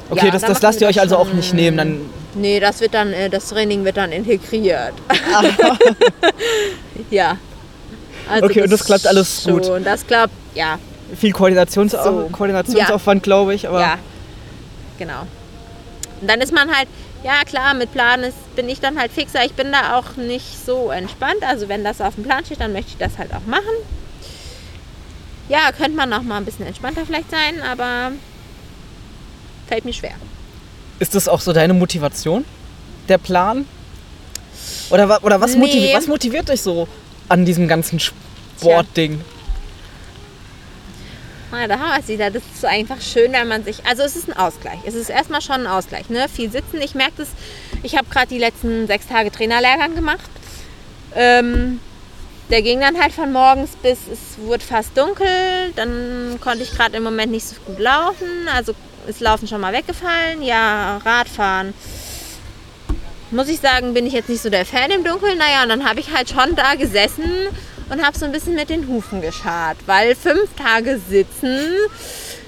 Okay, ja, das, das lasst ihr euch also auch nicht nehmen. Dann nee, das wird dann, äh, das Training wird dann integriert. ja. Also okay, und das klappt alles gut. Und das klappt, ja. Viel Koordinations so. Koordinationsaufwand, ja. glaube ich, aber. Ja, genau. Und dann ist man halt, ja klar, mit Plan ist, bin ich dann halt fixer. Ich bin da auch nicht so entspannt. Also wenn das auf dem Plan steht, dann möchte ich das halt auch machen. Ja, könnte man auch mal ein bisschen entspannter vielleicht sein, aber fällt mir schwer. Ist das auch so deine Motivation? Der Plan? Oder, oder was, nee. motiviert, was motiviert dich so an diesem ganzen Sportding? Ja, da haben wir es wieder. Das ist so einfach schön, wenn man sich. Also es ist ein Ausgleich. Es ist erstmal schon ein Ausgleich. Ne? Viel sitzen. Ich merke das. Ich habe gerade die letzten sechs Tage Trainerlehrgang gemacht. Ähm, der ging dann halt von morgens bis es wurde fast dunkel. Dann konnte ich gerade im Moment nicht so gut laufen. Also ist Laufen schon mal weggefallen. Ja, Radfahren muss ich sagen, bin ich jetzt nicht so der Fan im Dunkeln. Naja, und dann habe ich halt schon da gesessen und habe so ein bisschen mit den Hufen geschart, weil fünf Tage sitzen.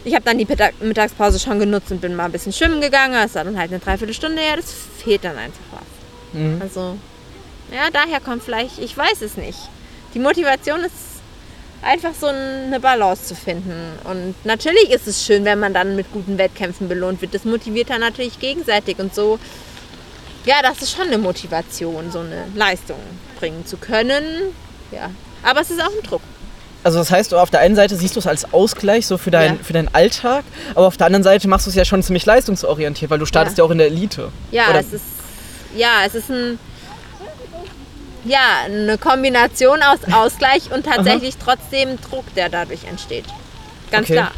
Ich habe dann die Mittagspause schon genutzt und bin mal ein bisschen schwimmen gegangen. Das war dann halt eine Dreiviertelstunde her. Das fehlt dann einfach was. Mhm. Also, ja, daher kommt vielleicht, ich weiß es nicht. Die Motivation ist einfach so eine Balance zu finden. Und natürlich ist es schön, wenn man dann mit guten Wettkämpfen belohnt wird. Das motiviert dann natürlich gegenseitig und so ja, das ist schon eine Motivation, so eine Leistung bringen zu können. Ja, aber es ist auch ein Druck. Also das heißt, auf der einen Seite siehst du es als Ausgleich so für, dein, ja. für deinen Alltag, aber auf der anderen Seite machst du es ja schon ziemlich leistungsorientiert, weil du startest ja, ja auch in der Elite. Ja, Oder? es ist ja, es ist ein ja, eine Kombination aus Ausgleich und tatsächlich trotzdem Druck, der dadurch entsteht. Ganz okay. klar.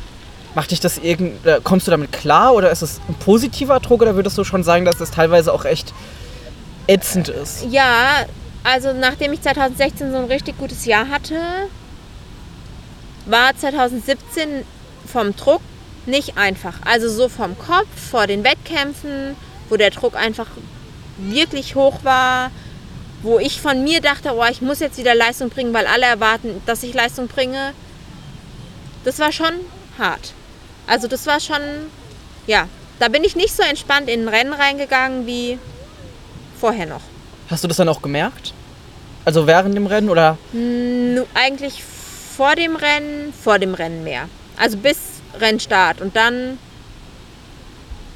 Macht dich das irgend, kommst du damit klar oder ist es ein positiver Druck oder würdest du schon sagen, dass es teilweise auch echt ätzend ist? Ja, also nachdem ich 2016 so ein richtig gutes Jahr hatte, war 2017 vom Druck nicht einfach. Also so vom Kopf, vor den Wettkämpfen, wo der Druck einfach wirklich hoch war, wo ich von mir dachte, oh, ich muss jetzt wieder Leistung bringen, weil alle erwarten, dass ich Leistung bringe. Das war schon hart. Also das war schon, ja, da bin ich nicht so entspannt in ein Rennen reingegangen wie vorher noch. Hast du das dann auch gemerkt? Also während dem Rennen oder? N eigentlich vor dem Rennen, vor dem Rennen mehr. Also bis Rennstart und dann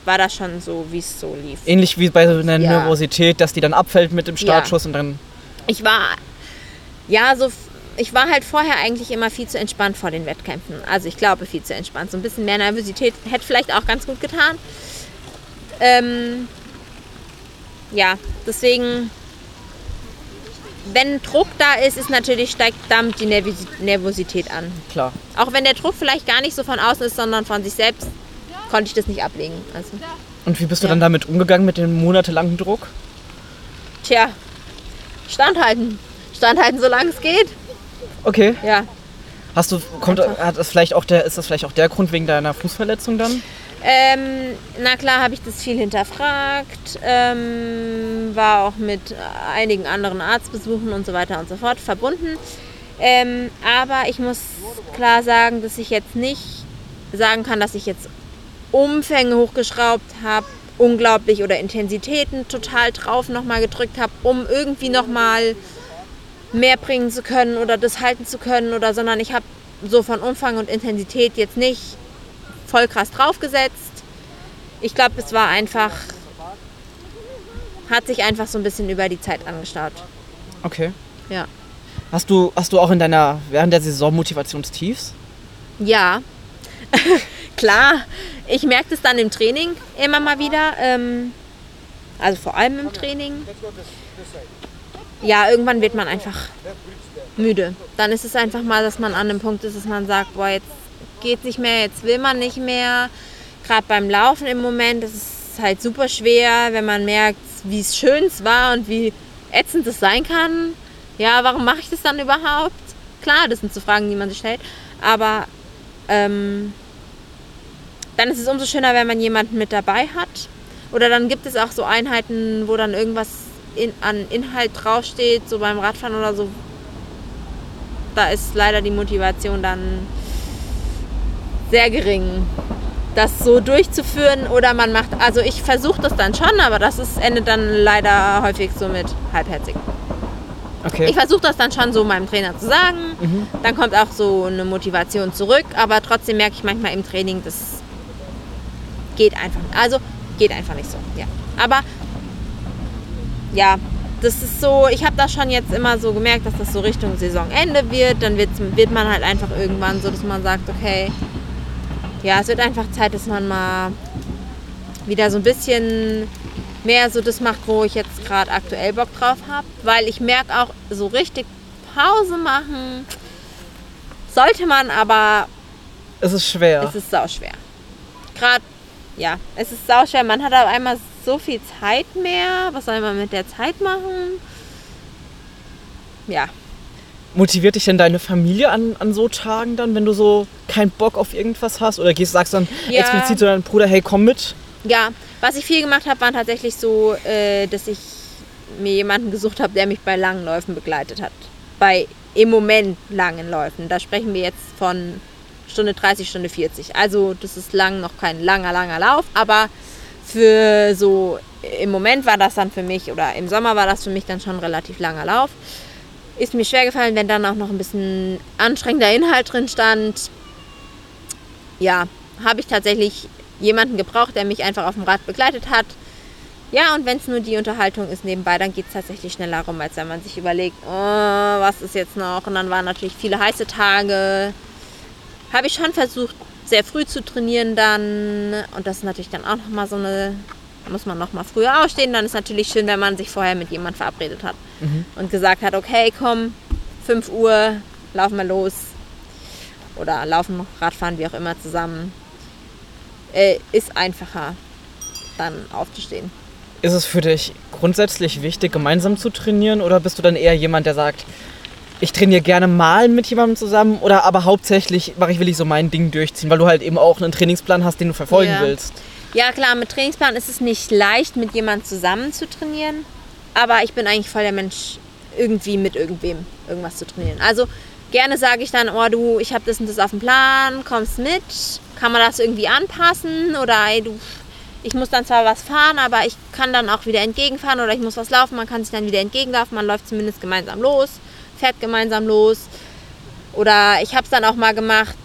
war das schon so, wie es so lief. Ähnlich wie bei so einer ja. Nervosität, dass die dann abfällt mit dem Startschuss ja. und dann. Ich war ja so ich war halt vorher eigentlich immer viel zu entspannt vor den Wettkämpfen. Also ich glaube viel zu entspannt. So ein bisschen mehr Nervosität hätte vielleicht auch ganz gut getan. Ähm, ja, deswegen wenn Druck da ist, ist natürlich steigt damit die Nervosität an. Klar. Auch wenn der Druck vielleicht gar nicht so von außen ist, sondern von sich selbst, konnte ich das nicht ablegen. Also, Und wie bist du Ja. dann damit umgegangen mit dem monatelangen Druck? tja, standhalten. Standhalten, solange es geht. Okay. Ja. Hast du, kommt, hat das vielleicht auch der, ist das vielleicht auch der Grund wegen deiner Fußverletzung dann? Ähm, na klar habe ich das viel hinterfragt, ähm, war auch mit einigen anderen Arztbesuchen und so weiter und so fort verbunden. Ähm, aber ich muss klar sagen, dass ich jetzt nicht sagen kann, dass ich jetzt Umfänge hochgeschraubt habe, unglaublich oder Intensitäten total drauf nochmal gedrückt habe, um irgendwie nochmal mehr bringen zu können oder das halten zu können oder sondern ich habe so von Umfang und Intensität jetzt nicht voll krass draufgesetzt. Ich glaube, es war einfach, hat sich einfach so ein bisschen über die Zeit angestaut. Okay. Ja. Hast du, hast du auch in deiner, während der Saison Motivationstiefs? Ja, klar. Ich merke das dann im Training immer mal wieder. Ähm, also vor allem im Training. Ja, irgendwann wird man einfach müde. Dann ist es einfach mal, dass man an einem Punkt ist, dass man sagt, boah, jetzt geht nicht mehr, jetzt will man nicht mehr. Gerade beim Laufen im Moment, ist halt super schwer, wenn man merkt, wie es schön es war und wie ätzend es sein kann. Ja, warum mache ich das dann überhaupt? Klar, das sind so Fragen, die man sich stellt. Aber ähm, dann ist es umso schöner, wenn man jemanden mit dabei hat. Oder dann gibt es auch so Einheiten, wo dann irgendwas in, an Inhalt draufsteht, so beim Radfahren oder so. Da ist leider die Motivation dann sehr gering, das so durchzuführen. Oder man macht, also ich versuche das dann schon, aber das ist, endet dann leider häufig so mit halbherzig. Okay. Ich versuche das dann schon so meinem Trainer zu sagen. Dann kommt auch so eine Motivation zurück, aber trotzdem merke ich manchmal im Training, das geht einfach nicht. Also geht einfach nicht so. Ja. Aber ja, das ist so, ich habe das schon jetzt immer so gemerkt, dass das so Richtung Saisonende wird. Dann wird man halt einfach irgendwann so, dass man sagt, okay, ja, es wird einfach Zeit, dass man mal wieder so ein bisschen mehr so das macht, wo ich jetzt gerade aktuell Bock drauf habe. Weil ich merke auch, so richtig Pause machen sollte man, aber es ist schwer. es ist sauschwer. Gerade, ja, es ist sauschwer. Man hat auf einmal so viel Zeit mehr. Was soll man mit der Zeit machen? Ja, Motiviert dich denn deine Familie an, an so Tagen dann, wenn du so keinen Bock auf irgendwas hast? Oder gehst, sagst dann Ja. explizit zu deinem Bruder, hey, komm mit? Ja, was ich viel gemacht habe, waren tatsächlich so, äh, dass ich mir jemanden gesucht habe, der mich bei langen Läufen begleitet hat. Bei im Moment langen Läufen. Da sprechen wir jetzt von Stunde 30, Stunde 40. Also das ist lang noch kein langer, langer Lauf, aber für so im Moment war das dann für mich oder im Sommer war das für mich dann schon ein relativ langer Lauf. Ist mir schwer gefallen, wenn dann auch noch ein bisschen anstrengender Inhalt drin stand. Ja, habe ich tatsächlich jemanden gebraucht, der mich einfach auf dem Rad begleitet hat. Ja, und wenn es nur die Unterhaltung ist nebenbei, dann geht es tatsächlich schneller rum, als wenn man sich überlegt, oh, was ist jetzt noch? Und dann waren natürlich viele heiße Tage. Habe ich schon versucht, sehr früh zu trainieren dann. Und das ist natürlich dann auch nochmal so eine, da muss man nochmal früher aufstehen. Dann ist natürlich schön, wenn man sich vorher mit jemandem verabredet hat und gesagt hat, okay, komm, 5 Uhr, laufen wir los. Oder laufen, Radfahren, wie auch immer zusammen. Äh, ist einfacher, dann aufzustehen. Ist es für dich grundsätzlich wichtig, gemeinsam zu trainieren? Oder bist du dann eher jemand, der sagt, ich trainiere gerne mal mit jemandem zusammen? Oder aber hauptsächlich mache ich, will ich so mein Ding durchziehen, weil du halt eben auch einen Trainingsplan hast, den du verfolgen Ja. willst? Ja, klar, mit Trainingsplan ist es nicht leicht, mit jemandem zusammen zu trainieren. Aber ich bin eigentlich voll der Mensch, irgendwie mit irgendwem irgendwas zu trainieren. Also gerne sage ich dann, oh du, ich habe das und das auf dem Plan, kommst mit. Kann man das irgendwie anpassen? Oder ey, du, ich muss dann zwar was fahren, aber ich kann dann auch wieder entgegenfahren oder ich muss was laufen, man kann sich dann wieder entgegenlaufen, man läuft zumindest gemeinsam los, fährt gemeinsam los. Oder ich habe es dann auch mal gemacht,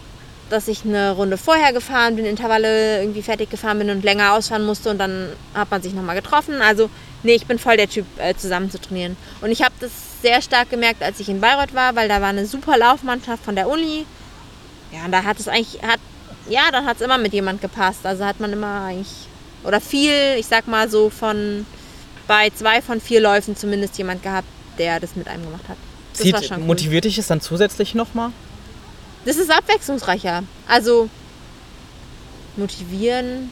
dass ich eine Runde vorher gefahren bin, Intervalle irgendwie fertig gefahren bin und länger ausfahren musste und dann hat man sich nochmal getroffen. Also nee, ich bin voll der Typ, äh, zusammen zu trainieren. Und ich habe das sehr stark gemerkt, als ich in Bayreuth war, weil da war eine super Laufmannschaft von der Uni. Ja, und da hat es eigentlich, hat, ja, dann hat es immer mit jemand gepasst. Also hat man immer eigentlich, oder viel, ich sag mal so von, bei zwei von vier Läufen zumindest jemand gehabt, der das mit einem gemacht hat. Das war schon Zieht, cool. motiviert dich es dann zusätzlich nochmal? Das ist abwechslungsreicher. Also motivieren.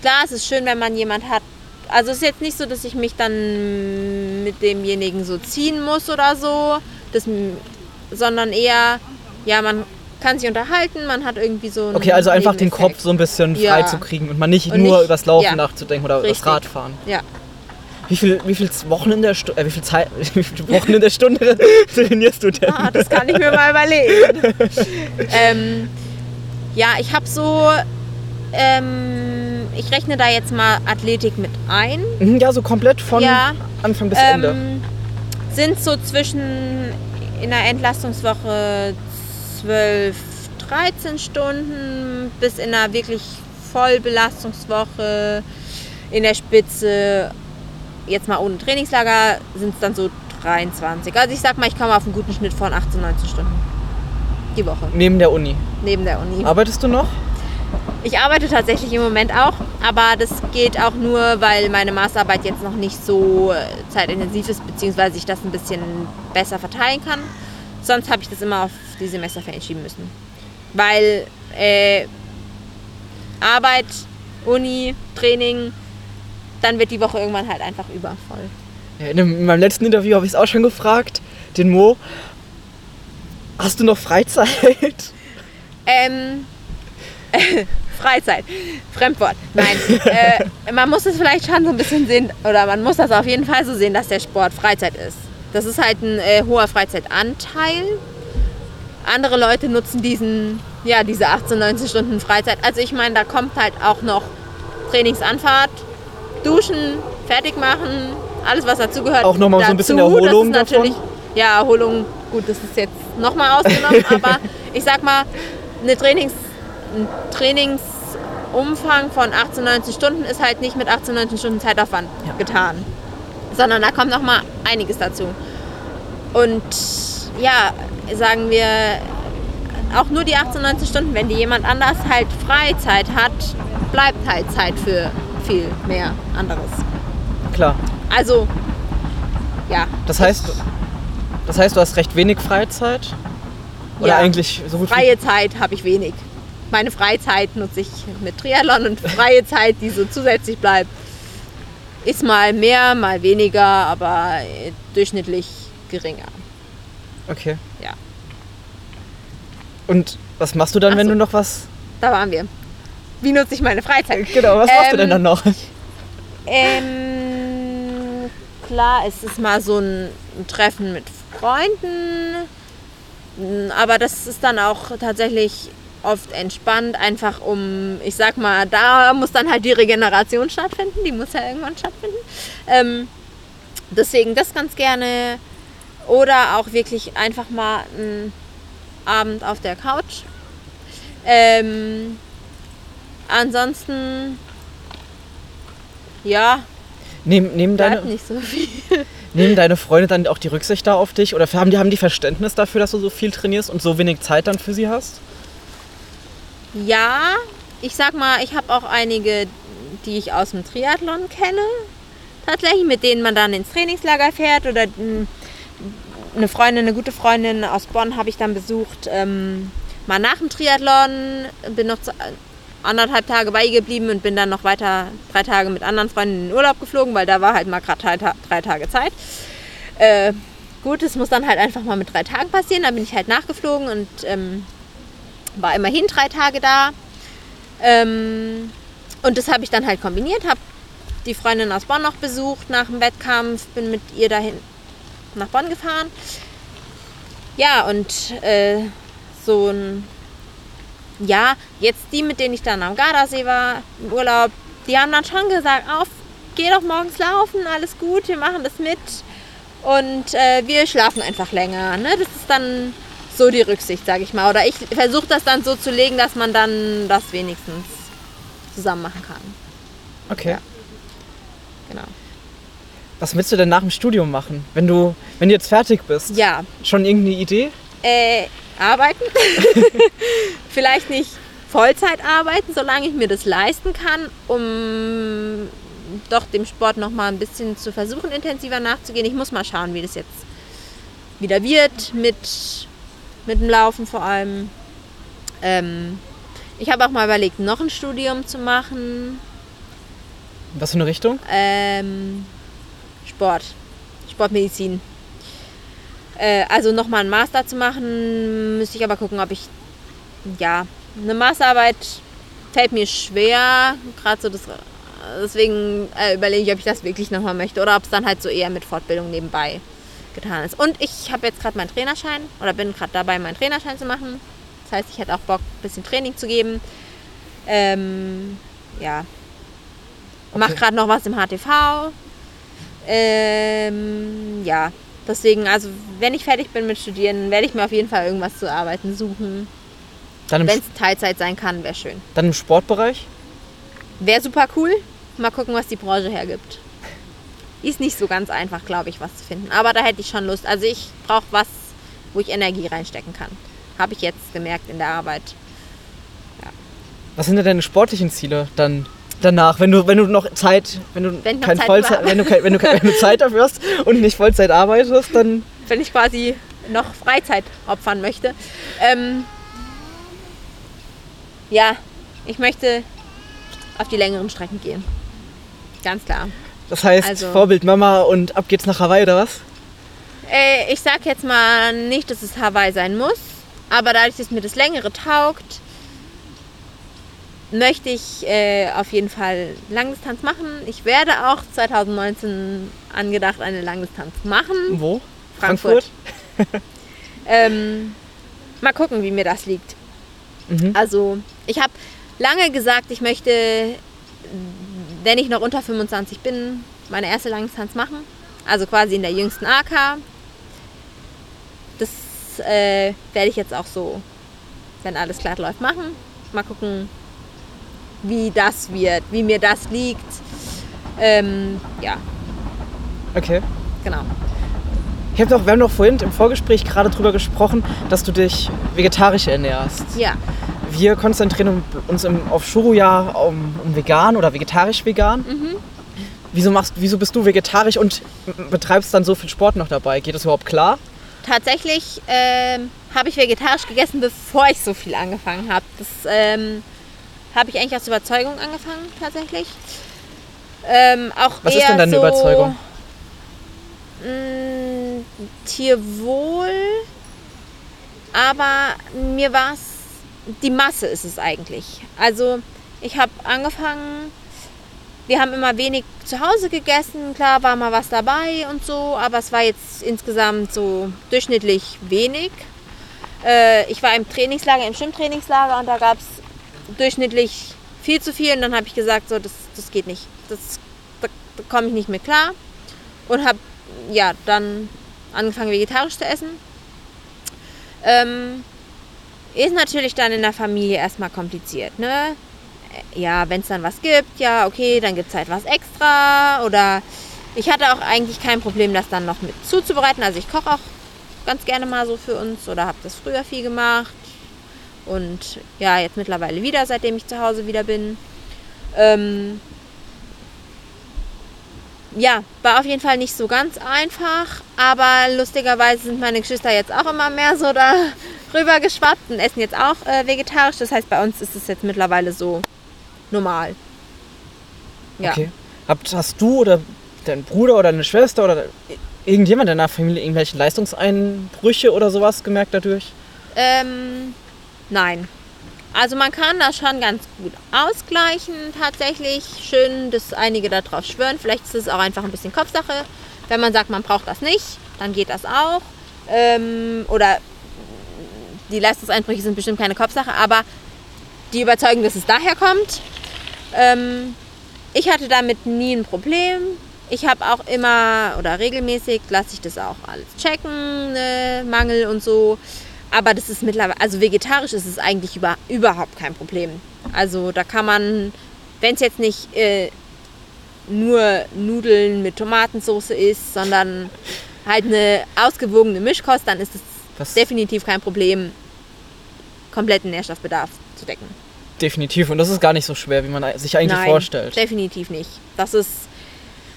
Klar, es ist schön, wenn man jemand hat. Also es ist jetzt nicht so, dass ich mich dann mit demjenigen so ziehen muss oder so, das, sondern eher, ja, man kann sich unterhalten, man hat irgendwie so Okay, also einfach den. Kopf so ein bisschen Ja. frei zu kriegen und man nicht Und nur nicht- übers Laufen ja. nachzudenken oder Richtig. übers Radfahren. Ja, Wie viel, wie viel Wochen in der Stunde, äh, wie viel Zeit, wie viele Wochen in der Stunde trainierst du denn? ah, das kann ich mir mal überlegen. ähm, ja, ich habe so, ähm, ich rechne da jetzt mal Athletik mit ein. Mhm, Ja, so komplett von Ja. Anfang bis Ende. Ähm, sind so zwischen in der Entlastungswoche 12, 13 Stunden bis in einer wirklich Vollbelastungswoche in der Spitze, jetzt mal ohne Trainingslager, sind es dann so 23. Also ich sag mal, ich komme auf einen guten Schnitt von 18, 19 Stunden die Woche Neben der Uni. neben der Uni. Arbeitest du noch? Ich arbeite tatsächlich im Moment auch, aber das geht auch nur, weil meine Masterarbeit jetzt noch nicht so äh, zeitintensiv ist, beziehungsweise ich das ein bisschen besser verteilen kann. Sonst habe ich das immer auf die Semesterferien schieben müssen. Weil äh, Arbeit, Uni, Training, dann wird die Woche irgendwann halt einfach übervoll. In meinem letzten Interview habe ich es auch schon gefragt, den Mo. Hast du noch Freizeit? Ähm, Freizeit, Fremdwort. Nein, äh, man muss es vielleicht schon so ein bisschen sehen, oder man muss das auf jeden Fall so sehen, dass der Sport Freizeit ist. Das ist halt ein äh, hoher Freizeitanteil. Andere Leute nutzen diesen, ja, diese 18, 19 Stunden Freizeit. Also ich meine, da kommt halt auch noch Trainingsanfahrt, Duschen, fertig machen, alles was dazugehört. Auch noch mal so ein bisschen dazu. Erholung das ist natürlich, davon? Ja, Erholung, gut, das ist jetzt nochmal ausgenommen, aber ich sag mal, eine Trainings, ein Trainingsumfang von 18, 19 Stunden ist halt nicht mit 18, 19 Stunden Zeitaufwand Ja. getan, sondern da kommt nochmal einiges dazu. Und ja, sagen wir, auch nur die 18, 19 Stunden, wenn die jemand anders halt Freizeit hat, bleibt halt Zeit für viel mehr anderes. Klar. Also, ja. Das heißt, das heißt, du hast recht wenig Freizeit? Oder Ja. eigentlich so gut Freie Zeit habe ich wenig. Meine Freizeit nutze ich mit Triathlon und freie Zeit, die so zusätzlich bleibt, ist mal mehr, mal weniger, aber äh, durchschnittlich geringer. Okay. Ja. Und was machst du dann, Ach wenn so. du noch was. Da waren wir. Wie nutze ich meine Freizeit? Genau, was machst du Ähm, denn dann noch? Ähm, klar, es ist mal so ein ein Treffen mit Freunden, Mm, aber das ist dann auch tatsächlich oft entspannt, einfach um, ich sag mal, da muss dann halt die Regeneration stattfinden, die muss ja irgendwann stattfinden. Ähm, deswegen das ganz gerne. Oder auch wirklich einfach mal einen Abend auf der Couch. Ähm, ansonsten, ja, Nehmen, nehmen, deine, nicht so viel. nehmen deine Freunde dann auch die Rücksicht da auf dich? Oder haben die, haben die Verständnis dafür, dass du so viel trainierst und so wenig Zeit dann für sie hast? Ja, ich sag mal, ich habe auch einige, die ich aus dem Triathlon kenne. Tatsächlich, mit denen man dann ins Trainingslager fährt. Oder mm, eine Freundin, eine gute Freundin aus Bonn habe ich dann besucht. Ähm, mal nach dem Triathlon. Bin noch zu, anderthalb Tage bei ihr geblieben und bin dann noch weiter drei Tage mit anderen Freunden in den Urlaub geflogen, weil da war halt mal gerade drei, drei Tage Zeit. Äh, gut, es muss dann halt einfach mal mit drei Tagen passieren. Dann bin ich halt nachgeflogen und ähm, war immerhin drei Tage da. Ähm, und das habe ich dann halt kombiniert, habe die Freundin aus Bonn noch besucht nach dem Wettkampf, bin mit ihr dahin nach Bonn gefahren. Ja, und äh, so ein, ja, jetzt die, mit denen ich dann am Gardasee war, im Urlaub, die haben dann schon gesagt, auf, geh doch morgens laufen, alles gut, wir machen das mit. Und äh, wir schlafen einfach länger. Ne? Das ist dann so die Rücksicht, sage ich mal. Oder ich versuche das dann so zu legen, dass man dann das wenigstens zusammen machen kann. Okay. Ja. Genau. Was willst du denn nach dem Studium machen? Wenn du, wenn du jetzt fertig bist? Ja, Schon irgendeine Idee? äh, arbeiten. Vielleicht nicht Vollzeit arbeiten, solange ich mir das leisten kann, um doch dem Sport noch mal ein bisschen zu versuchen, intensiver nachzugehen. Ich muss mal schauen, wie das jetzt wieder wird mit, mit dem Laufen vor allem. Ähm, ich habe auch mal überlegt, noch ein Studium zu machen. Was für eine Richtung? Ähm, Sport. Sportmedizin. Äh, also nochmal einen Master zu machen, müsste ich aber gucken, ob ich. Ja, eine Masterarbeit fällt mir schwer. Gerade so das. Deswegen äh, überlege ich, ob ich das wirklich nochmal möchte oder ob es dann halt so eher mit Fortbildung nebenbei getan ist. Und ich habe jetzt gerade meinen Trainerschein oder bin gerade dabei, meinen Trainerschein zu machen. Das heißt, ich hätte auch Bock, ein bisschen Training zu geben. Ähm, ja. Okay. Mach gerade noch was im HTV. Ähm, ja, deswegen, also wenn ich fertig bin mit Studieren, werde ich mir auf jeden Fall irgendwas zu arbeiten suchen. Wenn es Teilzeit sein kann, wäre schön. dann im Sportbereich? Wäre super cool. Mal gucken, was die Branche hergibt. Ist nicht so ganz einfach, glaube ich, was zu finden. Aber da hätte ich schon Lust. Also ich brauche was, wo ich Energie reinstecken kann. Habe ich jetzt gemerkt in der Arbeit. Was sind denn deine sportlichen Ziele dann danach, wenn du, wenn du noch Zeit, wenn du Wenn kein Zeit Vollzeit, wenn du, wenn, du, wenn du Zeit dafür hast und nicht Vollzeit arbeitest, dann Wenn ich quasi noch Freizeit opfern möchte. Ähm, ja, ich möchte auf die längeren Strecken gehen. Ganz klar. das heißt Also- Vorbild Mama und ab geht's nach Hawaii oder was? Äh, ich sag jetzt mal nicht, dass es Hawaii sein muss, aber dadurch, dass mir das längere taugt, möchte ich äh, auf jeden Fall Langdistanz machen. Ich werde auch 2019 angedacht eine Langdistanz machen. Wo? Frankfurt. Ähm, mal gucken, wie mir das liegt. Mhm. Also, ich habe lange gesagt, ich möchte, wenn ich noch unter 25 bin, meine erste Langdistanz machen. Also quasi in der jüngsten AK. Das äh, werde ich jetzt auch so, wenn alles glatt läuft, machen. Mal gucken, wie das wird, wie mir das liegt. Ähm, ja, Okay. genau. Ich hab doch, wir haben doch vorhin im Vorgespräch gerade drüber gesprochen, dass du dich vegetarisch ernährst. Ja, Wir konzentrieren uns im, auf Shuru-Jahr um, um vegan oder vegetarisch-vegan. Mhm. Wieso, machst, wieso bist du vegetarisch und betreibst dann so viel Sport noch dabei? Geht das überhaupt klar? tatsächlich ähm, habe ich vegetarisch gegessen, bevor ich so viel angefangen habe. Das ähm, habe ich eigentlich aus Überzeugung angefangen, tatsächlich. Ähm, auch Was eher ist denn deine so, Überzeugung? mh, Tierwohl, aber mir war es, die Masse ist es eigentlich. Also ich habe angefangen, wir haben immer wenig zu Hause gegessen, klar war mal was dabei und so, aber es war jetzt insgesamt so durchschnittlich wenig. Äh, ich war im Trainingslager, im Schwimmtrainingslager und da gab es durchschnittlich viel zu viel und dann habe ich gesagt, so, das, das geht nicht. Das, da, da komme ich nicht mehr klar und habe ja dann angefangen vegetarisch zu essen. Ähm, ist natürlich dann in der Familie erstmal kompliziert, ne? Ja, wenn es dann was gibt, ja, okay, dann gibt es halt was extra. Oder ich hatte auch eigentlich kein Problem, das dann noch mit zuzubereiten. Also ich koche auch ganz gerne mal so für uns oder habe das früher viel gemacht. Und ja, jetzt mittlerweile wieder, seitdem ich zu Hause wieder bin. Ähm, ja, war auf jeden Fall nicht so ganz einfach, aber lustigerweise sind meine Geschwister jetzt auch immer mehr so da rüber geschwappt und essen jetzt auch äh, vegetarisch. Das heißt, bei uns ist es jetzt mittlerweile so normal. Ja. Okay. Habt, hast du oder dein Bruder oder deine Schwester oder irgendjemand in deiner Familie irgendwelche Leistungseinbrüche oder sowas gemerkt dadurch? Ähm, nein. Also man kann das schon ganz gut ausgleichen tatsächlich. Schön, dass einige darauf schwören. Vielleicht ist es auch einfach ein bisschen Kopfsache. Wenn man sagt, man braucht das nicht, dann geht das auch. Ähm, oder die Leistungseinbrüche sind bestimmt keine Kopfsache, aber die Überzeugung, dass es daher kommt. Ähm, ich hatte damit nie ein Problem. Ich habe auch immer oder regelmäßig lasse ich das auch alles checken, ne, Mangel und so. Aber das ist mittlerweile, also vegetarisch ist es eigentlich über, überhaupt kein Problem. Also da kann man, wenn es jetzt nicht äh, nur Nudeln mit Tomatensauce ist, sondern halt eine ausgewogene Mischkost, dann ist es definitiv kein Problem, kompletten Nährstoffbedarf zu decken. Definitiv. Und das ist gar nicht so schwer, wie man sich eigentlich Nein, vorstellt. definitiv nicht. Das ist,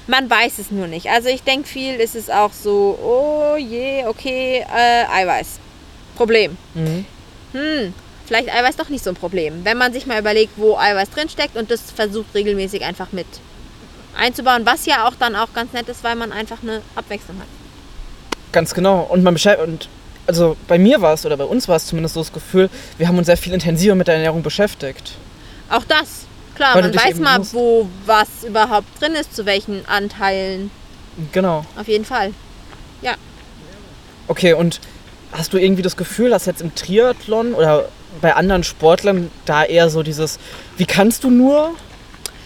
man weiß es nur nicht. Also ich denke, viel ist es auch so, oh je, okay, äh, Eiweiß. Problem. Mhm. Hm, vielleicht Eiweiß doch nicht so ein Problem. Wenn man sich mal überlegt, wo Eiweiß drinsteckt und das versucht regelmäßig einfach mit einzubauen, was ja auch dann auch ganz nett ist, weil man einfach eine Abwechslung hat. Ganz genau. Und man beschäftigt. Und also bei mir war es, oder bei uns war es zumindest so das Gefühl, wir haben uns sehr viel intensiver mit der Ernährung beschäftigt. Auch das, klar, Weil man weiß mal, musst- wo was überhaupt drin ist, zu welchen Anteilen. Genau. Auf jeden Fall. Okay, und hast du irgendwie das Gefühl, dass jetzt im Triathlon oder bei anderen Sportlern da eher so dieses, wie kannst du nur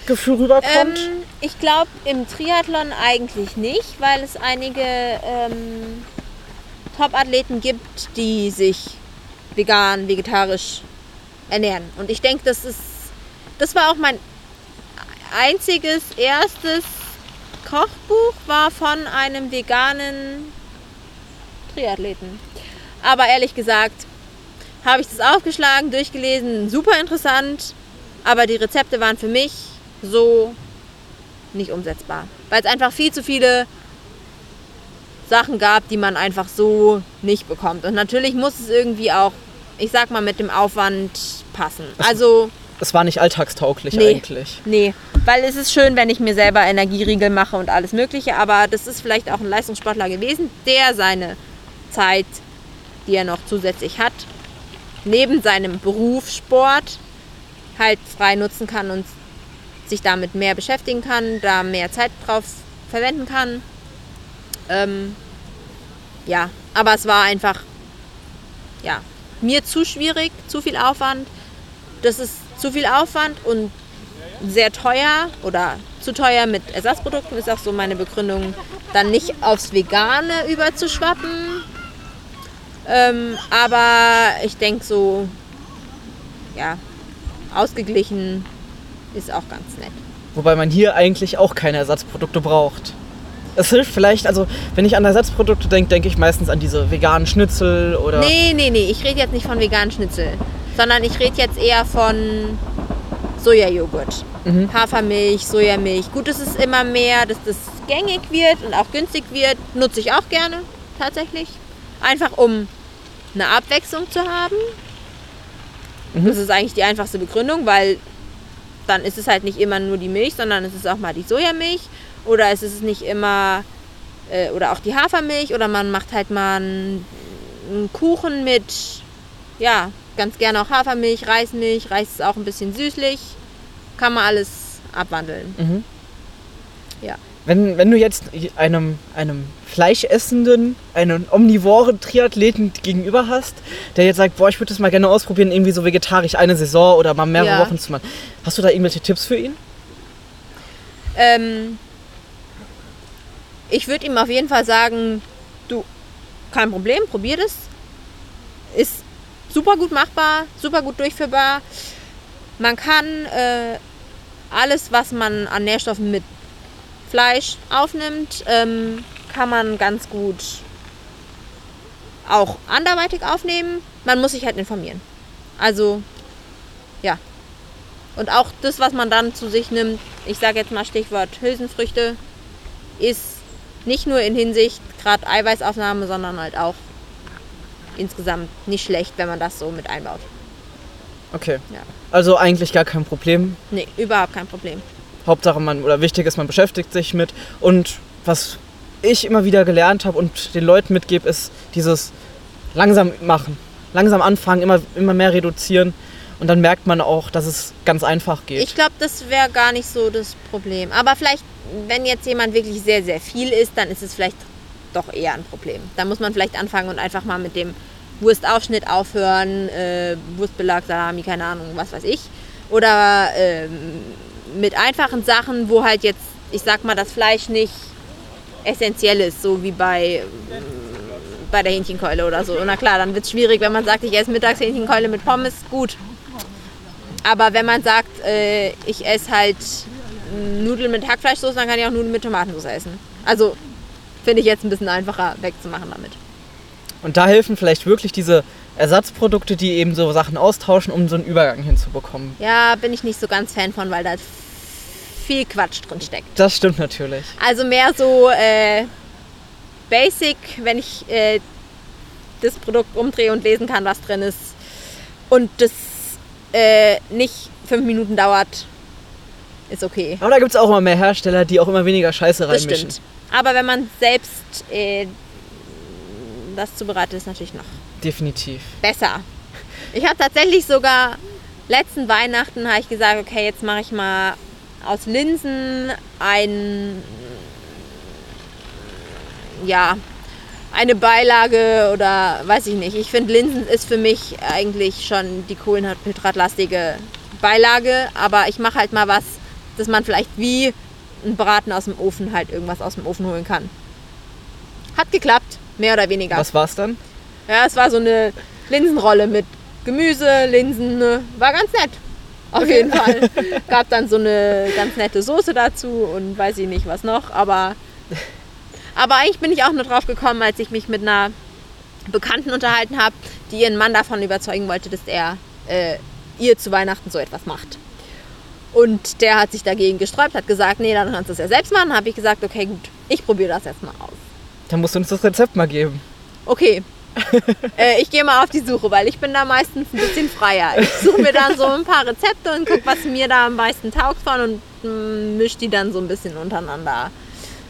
Gefühl rüberkommt? Ähm, ich glaube im Triathlon eigentlich nicht, weil es einige ähm, Top-Athleten gibt, die sich vegan, vegetarisch ernähren. Und ich denke, das ist, das war auch mein einziges, erstes Kochbuch war von einem veganen Triathleten. Aber ehrlich gesagt, habe ich das aufgeschlagen, durchgelesen, super interessant, aber die Rezepte waren für mich so nicht umsetzbar, weil es einfach viel zu viele Sachen gab, die man einfach so nicht bekommt. Und natürlich muss es irgendwie auch, ich sag mal, mit dem Aufwand passen. Also, Es war nicht alltagstauglich Nee. eigentlich. nee, weil es ist schön, wenn ich mir selber Energieriegel mache und alles Mögliche, aber das ist vielleicht auch ein Leistungssportler gewesen, der seine Zeit, die er noch zusätzlich hat, neben seinem Beruf Sport halt frei nutzen kann und sich damit mehr beschäftigen kann, da mehr Zeit drauf verwenden kann. Ähm, ja, aber es war einfach, ja, mir zu schwierig, zu viel Aufwand. Das ist zu viel Aufwand und sehr teuer oder zu teuer mit Ersatzprodukten ist auch so meine Begründung, dann nicht aufs Vegane überzuschwappen. Ähm, aber ich denke so, ja, ausgeglichen ist auch ganz nett. Wobei man hier eigentlich auch keine Ersatzprodukte braucht. Es hilft vielleicht, also wenn ich an Ersatzprodukte denke, denke ich meistens an diese veganen Schnitzel oder. Nee, nee, nee, ich rede jetzt nicht von veganen Schnitzel, sondern ich rede jetzt eher von Sojajoghurt. Mhm. Hafermilch, Sojamilch. Gut, es ist immer mehr, dass das gängig wird und auch günstig wird. Nutze ich auch gerne, tatsächlich. Einfach um eine Abwechslung zu haben. Mhm. Das ist eigentlich die einfachste Begründung, weil dann ist es halt nicht immer nur die Milch, sondern es ist auch mal die Sojamilch. Oder es ist nicht immer, äh, oder auch die Hafermilch. Oder man macht halt mal einen, einen Kuchen mit, ja, ganz gerne auch Hafermilch, Reismilch. Reis ist auch ein bisschen süßlich. Kann man alles abwandeln. Mhm. Ja. Wenn, wenn du jetzt einem, einem Fleischessenden, einen omnivoren Triathleten gegenüber hast, der jetzt sagt, boah, ich würde das mal gerne ausprobieren, irgendwie so vegetarisch eine Saison oder mal mehrere Ja. Wochen zu machen. Hast du da irgendwelche Tipps für ihn? Ähm, ich würde ihm auf jeden Fall sagen, du, kein Problem, probier das. Ist super gut machbar, super gut durchführbar. Man kann äh, alles, was man an Nährstoffen mit Fleisch aufnimmt, ähm, kann man ganz gut auch anderweitig aufnehmen. Man muss sich halt informieren. Also, ja. Und auch das, was man dann zu sich nimmt, ich sage jetzt mal Stichwort Hülsenfrüchte, ist nicht nur in Hinsicht gerade Eiweißaufnahme, sondern halt auch insgesamt nicht schlecht, wenn man das so mit einbaut. Okay. Ja. Also eigentlich gar kein Problem. Nee, überhaupt kein Problem. Hauptsache man, oder wichtig ist, man beschäftigt sich mit. Und was ich immer wieder gelernt habe und den Leuten mitgebe, ist dieses langsam machen. Langsam anfangen, immer, immer mehr reduzieren. Und dann merkt man auch, dass es ganz einfach geht. Ich glaube, das wäre gar nicht so das Problem. Aber vielleicht, wenn jetzt jemand wirklich sehr, sehr viel isst, dann ist es vielleicht doch eher ein Problem. Da muss man vielleicht anfangen und einfach mal mit dem Wurstaufschnitt aufhören, äh, Wurstbelag, Salami, keine Ahnung, was weiß ich. Oder ähm, mit einfachen Sachen, wo halt jetzt, ich sag mal, das Fleisch nicht essentiell ist, so wie bei, bei der Hähnchenkeule oder so. Na klar, dann wird es schwierig, wenn man sagt, ich esse mittags Hähnchenkeule mit Pommes, gut. Aber wenn man sagt, äh, ich esse halt Nudeln mit Hackfleischsoße, dann kann ich auch Nudeln mit Tomatensauce essen. Also finde ich jetzt ein bisschen einfacher wegzumachen damit. Und da helfen vielleicht wirklich diese Ersatzprodukte, die eben so Sachen austauschen, um so einen Übergang hinzubekommen. Ja, bin ich nicht so ganz Fan von, weil da viel Quatsch drin steckt. Das stimmt natürlich. Also mehr so äh, basic, wenn ich äh, das Produkt umdrehe und lesen kann, was drin ist. Und das äh, nicht fünf Minuten dauert, ist okay. Aber da gibt es auch immer mehr Hersteller, die auch immer weniger Scheiße Das reinmischen. stimmt. Aber wenn man selbst äh, das zubereitet, ist natürlich noch Definitiv. besser. Ich habe tatsächlich sogar letzten Weihnachten habe ich gesagt, okay, jetzt mache ich mal aus Linsen ein ja eine Beilage oder weiß ich nicht. Ich finde Linsen ist für mich eigentlich schon die kohlenhydratlastige Beilage, aber ich mache halt mal was, dass man vielleicht wie ein Braten aus dem Ofen halt irgendwas aus dem Ofen holen kann. Hat geklappt, mehr oder weniger. Was war's dann? Ja, es war so eine Linsenrolle mit Gemüse, Linsen, ne, war ganz nett. Auf jeden Fall. Gab dann so eine ganz nette Soße dazu und weiß ich nicht was noch, aber aber eigentlich bin ich auch nur drauf gekommen, als ich mich mit einer Bekannten unterhalten habe, die ihren Mann davon überzeugen wollte, dass er äh, ihr zu Weihnachten so etwas macht. Und der hat sich dagegen gesträubt, hat gesagt, nee, dann kannst du es ja selbst machen. Habe ich gesagt, okay, gut, ich probiere das jetzt mal aus. Dann musst du uns das Rezept mal geben. Okay. äh, ich gehe mal auf die Suche, weil ich bin da meistens ein bisschen freier. Ich suche mir dann so ein paar Rezepte und gucke, was mir da am meisten taugt von und mm, mische die dann so ein bisschen untereinander.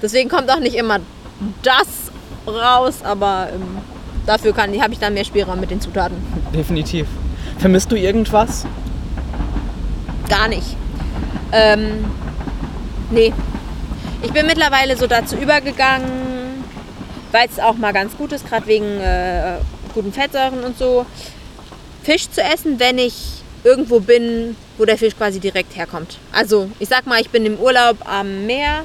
Deswegen kommt auch nicht immer das raus, aber ähm, dafür kann, habe ich dann mehr Spielraum mit den Zutaten. Definitiv. Vermisst du irgendwas? Gar nicht. Ähm, nee. Ich bin mittlerweile so dazu übergegangen, weil es auch mal ganz gut ist, gerade wegen äh, guten Fettsäuren und so, Fisch zu essen, wenn ich irgendwo bin, wo der Fisch quasi direkt herkommt. Also ich sag mal, ich bin im Urlaub am Meer,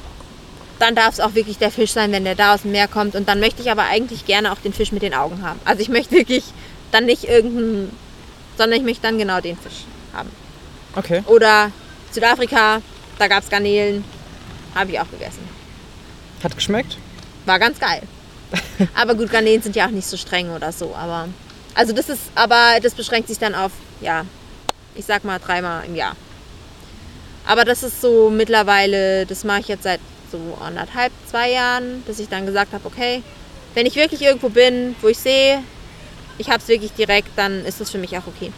dann darf es auch wirklich der Fisch sein, wenn der da aus dem Meer kommt. Und dann möchte ich aber eigentlich gerne auch den Fisch mit den Augen haben. Also ich möchte wirklich dann nicht irgendeinen, sondern ich möchte dann genau den Fisch haben. Okay. Oder Südafrika, da gab es Garnelen, habe ich auch gegessen. Hat geschmeckt? War ganz geil. aber gut, Garnelen sind ja auch nicht so streng oder so. Aber also das ist, aber das beschränkt sich dann auf, ja, ich sag mal dreimal im Jahr. Aber das ist so mittlerweile, das mache ich jetzt seit so anderthalb, zwei Jahren, dass ich dann gesagt habe, okay, wenn ich wirklich irgendwo bin, wo ich sehe, ich habe es wirklich direkt, dann ist das für mich auch okay.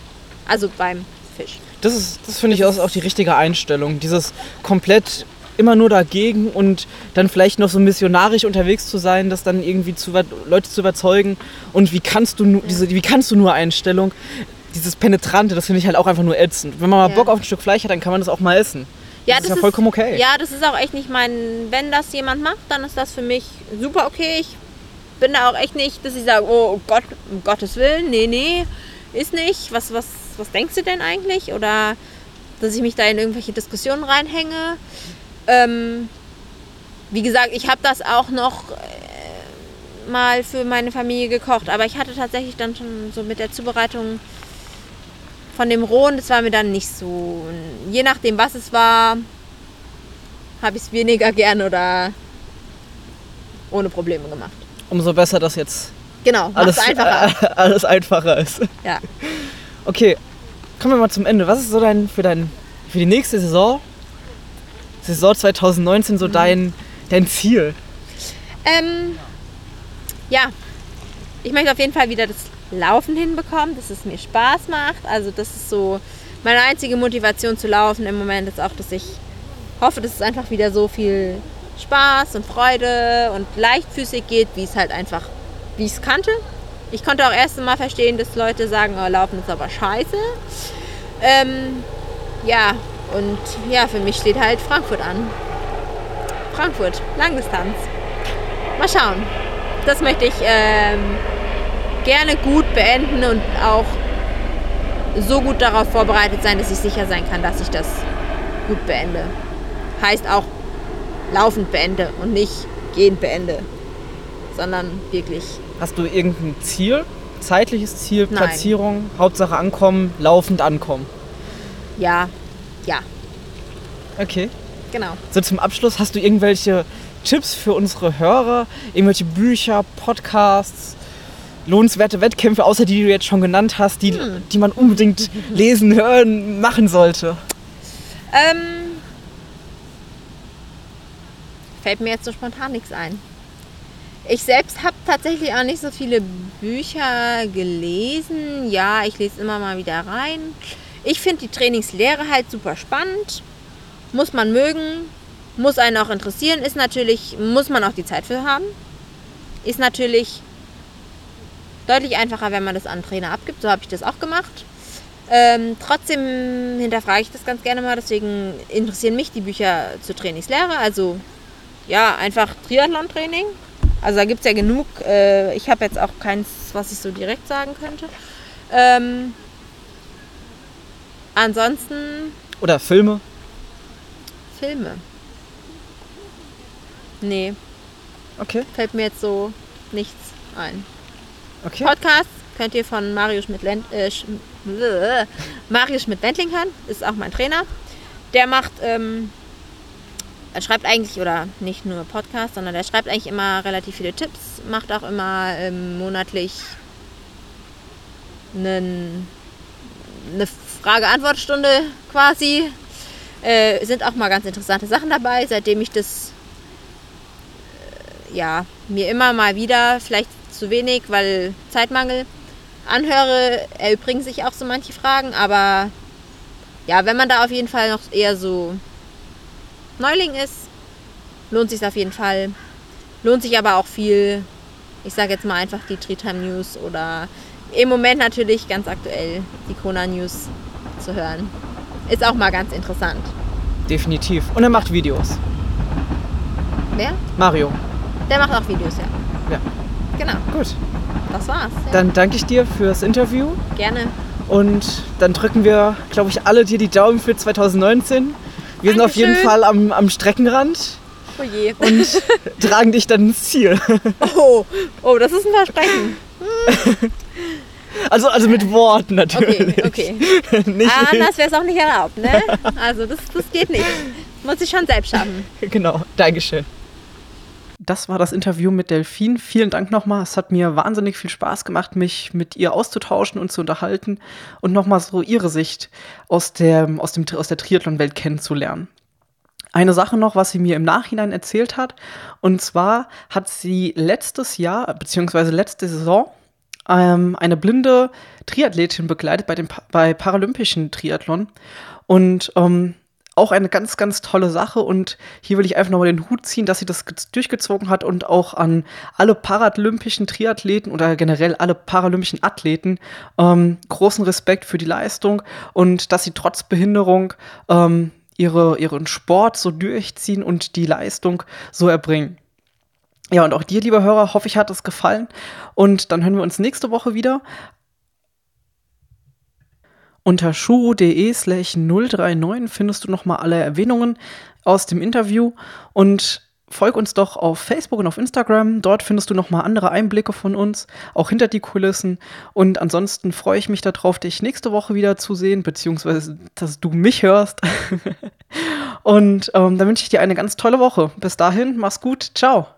Also beim Fisch. Das ist, das finde ich auch, auch die richtige Einstellung. Dieses komplett immer nur dagegen und dann vielleicht noch so missionarisch unterwegs zu sein, das dann irgendwie zu, Leute zu überzeugen. Und wie kannst du nur, diese, wie kannst du nur Einstellung? Dieses Penetrante, das finde ich halt auch einfach nur ätzend. Wenn man mal Ja. Bock auf ein Stück Fleisch hat, dann kann man das auch mal essen. das ist ja vollkommen okay. Ja, das ist auch echt nicht mein. Wenn das jemand macht, dann ist das für mich super okay. Ich bin da auch echt nicht, dass ich sage, oh Gott, um Gottes Willen, nee, nee, ist nicht. Was, was, was denkst du denn eigentlich? Oder dass ich mich da in irgendwelche Diskussionen reinhänge. Ähm, wie gesagt, ich habe das auch noch äh, mal für meine Familie gekocht, aber ich hatte tatsächlich dann schon so mit der Zubereitung von dem Rohen, das war mir dann nicht so. Je nachdem, was es war, habe ich es weniger gern oder ohne Probleme gemacht. Umso besser, dass jetzt Genau, alles, einfacher. alles einfacher ist. Ja. Okay, kommen wir mal zum Ende. Was ist so dein für dein für die nächste Saison, Saison 2019, Mhm. so dein dein Ziel? Ähm, ja, ich möchte auf jeden Fall wieder das Laufen hinbekommen, dass es mir Spaß macht. Also das ist so meine einzige Motivation zu laufen im Moment ist auch, dass ich hoffe, dass es einfach wieder so viel Spaß und Freude und leichtfüßig geht, wie es halt einfach, wie ich es kannte. Ich konnte auch erst mal verstehen, dass Leute sagen, oh, Laufen ist aber scheiße. Ähm, ja, und ja, für mich steht halt Frankfurt an. Frankfurt, Langdistanz. Mal schauen. Das möchte ich ähm, gerne gut beenden und auch so gut darauf vorbereitet sein, dass ich sicher sein kann, dass ich das gut beende. Heißt auch laufend beende und nicht gehend beende, sondern wirklich. Hast du irgendein Ziel? Zeitliches Ziel, Nein. Platzierung, Hauptsache ankommen, laufend ankommen. Ja, ja, Okay. genau. So zum Abschluss, hast du irgendwelche Tipps für unsere Hörer? Irgendwelche Bücher, Podcasts, lohnenswerte Wettkämpfe, außer die du jetzt schon genannt hast, die, hm. die man unbedingt lesen, hören, machen sollte? Ähm, fällt mir jetzt so spontan nichts ein. Ich selbst habe tatsächlich auch nicht so viele Bücher gelesen. Ja, ich lese immer mal wieder rein. Ich finde die Trainingslehre halt super spannend. Muss man mögen, muss einen auch interessieren, ist natürlich, muss man auch die Zeit für haben. Ist natürlich deutlich einfacher, wenn man das an Trainer abgibt. So habe ich das auch gemacht. Ähm, trotzdem hinterfrage ich das ganz gerne mal, deswegen interessieren mich die Bücher zur Trainingslehre. Also ja, einfach Triathlon-Training. Also da gibt es ja genug. Äh, ich habe jetzt auch keins, was ich so direkt sagen könnte. Ähm, ansonsten. Oder Filme? Filme. Nee. Okay. Fällt mir jetzt so nichts ein. Okay. Podcast könnt ihr von Mario Schmidt-Wendling äh, Sch Schmidt hören. Ist auch mein Trainer. Der macht ähm, er schreibt eigentlich, oder nicht nur Podcast, sondern er schreibt eigentlich immer relativ viele Tipps, macht auch immer ähm, monatlich einen, eine Frage-Antwort-Stunde quasi. Äh, sind auch mal ganz interessante Sachen dabei, seitdem ich das äh, ja, mir immer mal wieder, vielleicht zu wenig, weil Zeitmangel, anhöre, erübrigen sich auch so manche Fragen, aber ja, wenn man da auf jeden Fall noch eher so Neuling ist, lohnt sich auf jeden Fall. Lohnt sich aber auch viel, ich sage jetzt mal einfach die Treetime News oder im Moment natürlich ganz aktuell die Kona News zu hören. Ist auch mal ganz interessant. Definitiv. Und er macht Videos. Wer? Mario. Der macht auch Videos, ja. Ja. Genau. Gut. Das war's. Ja. Dann danke ich dir fürs Interview. Gerne. Und dann drücken wir, glaube ich, alle dir die Daumen für 2019. Wir sind auf jeden Fall am, am Streckenrand. Oh je. Und tragen dich dann ins Ziel. Oh, oh das ist ein Versprechen. Also, also mit Worten natürlich. Okay, okay. nicht ah, Anders wäre es auch nicht erlaubt, ne? Also das, das geht nicht. Muss ich schon selbst schaffen. Genau, Dankeschön. Das war das Interview mit Delphine. Vielen Dank nochmal. Es hat mir wahnsinnig viel Spaß gemacht, mich mit ihr auszutauschen und zu unterhalten und nochmal so ihre Sicht aus der, aus dem, aus der Triathlon-Welt kennenzulernen. Eine Sache noch, was sie mir im Nachhinein erzählt hat, und zwar hat sie letztes Jahr, beziehungsweise letzte Saison, ähm, eine blinde Triathletin begleitet bei dem bei Paralympischen Triathlon. Und ähm, auch eine ganz, ganz tolle Sache. Und hier will ich einfach nochmal den Hut ziehen, dass sie das durchgezogen hat und auch an alle paralympischen Triathleten oder generell alle paralympischen Athleten ähm, großen Respekt für die Leistung und dass sie trotz Behinderung ähm, ihre, ihren Sport so durchziehen und die Leistung so erbringen. Ja, und auch dir, lieber Hörer, hoffe ich, hat es gefallen. Und dann hören wir uns nächste Woche wieder. Unter shuro.de slash 039 findest du nochmal alle Erwähnungen aus dem Interview und folg uns doch auf Facebook und auf Instagram. Dort findest du nochmal andere Einblicke von uns, auch hinter die Kulissen. Und ansonsten freue ich mich darauf, dich nächste Woche wieder zu sehen, beziehungsweise dass du mich hörst. und ähm, dann wünsche ich dir eine ganz tolle Woche. Bis dahin, mach's gut. Ciao.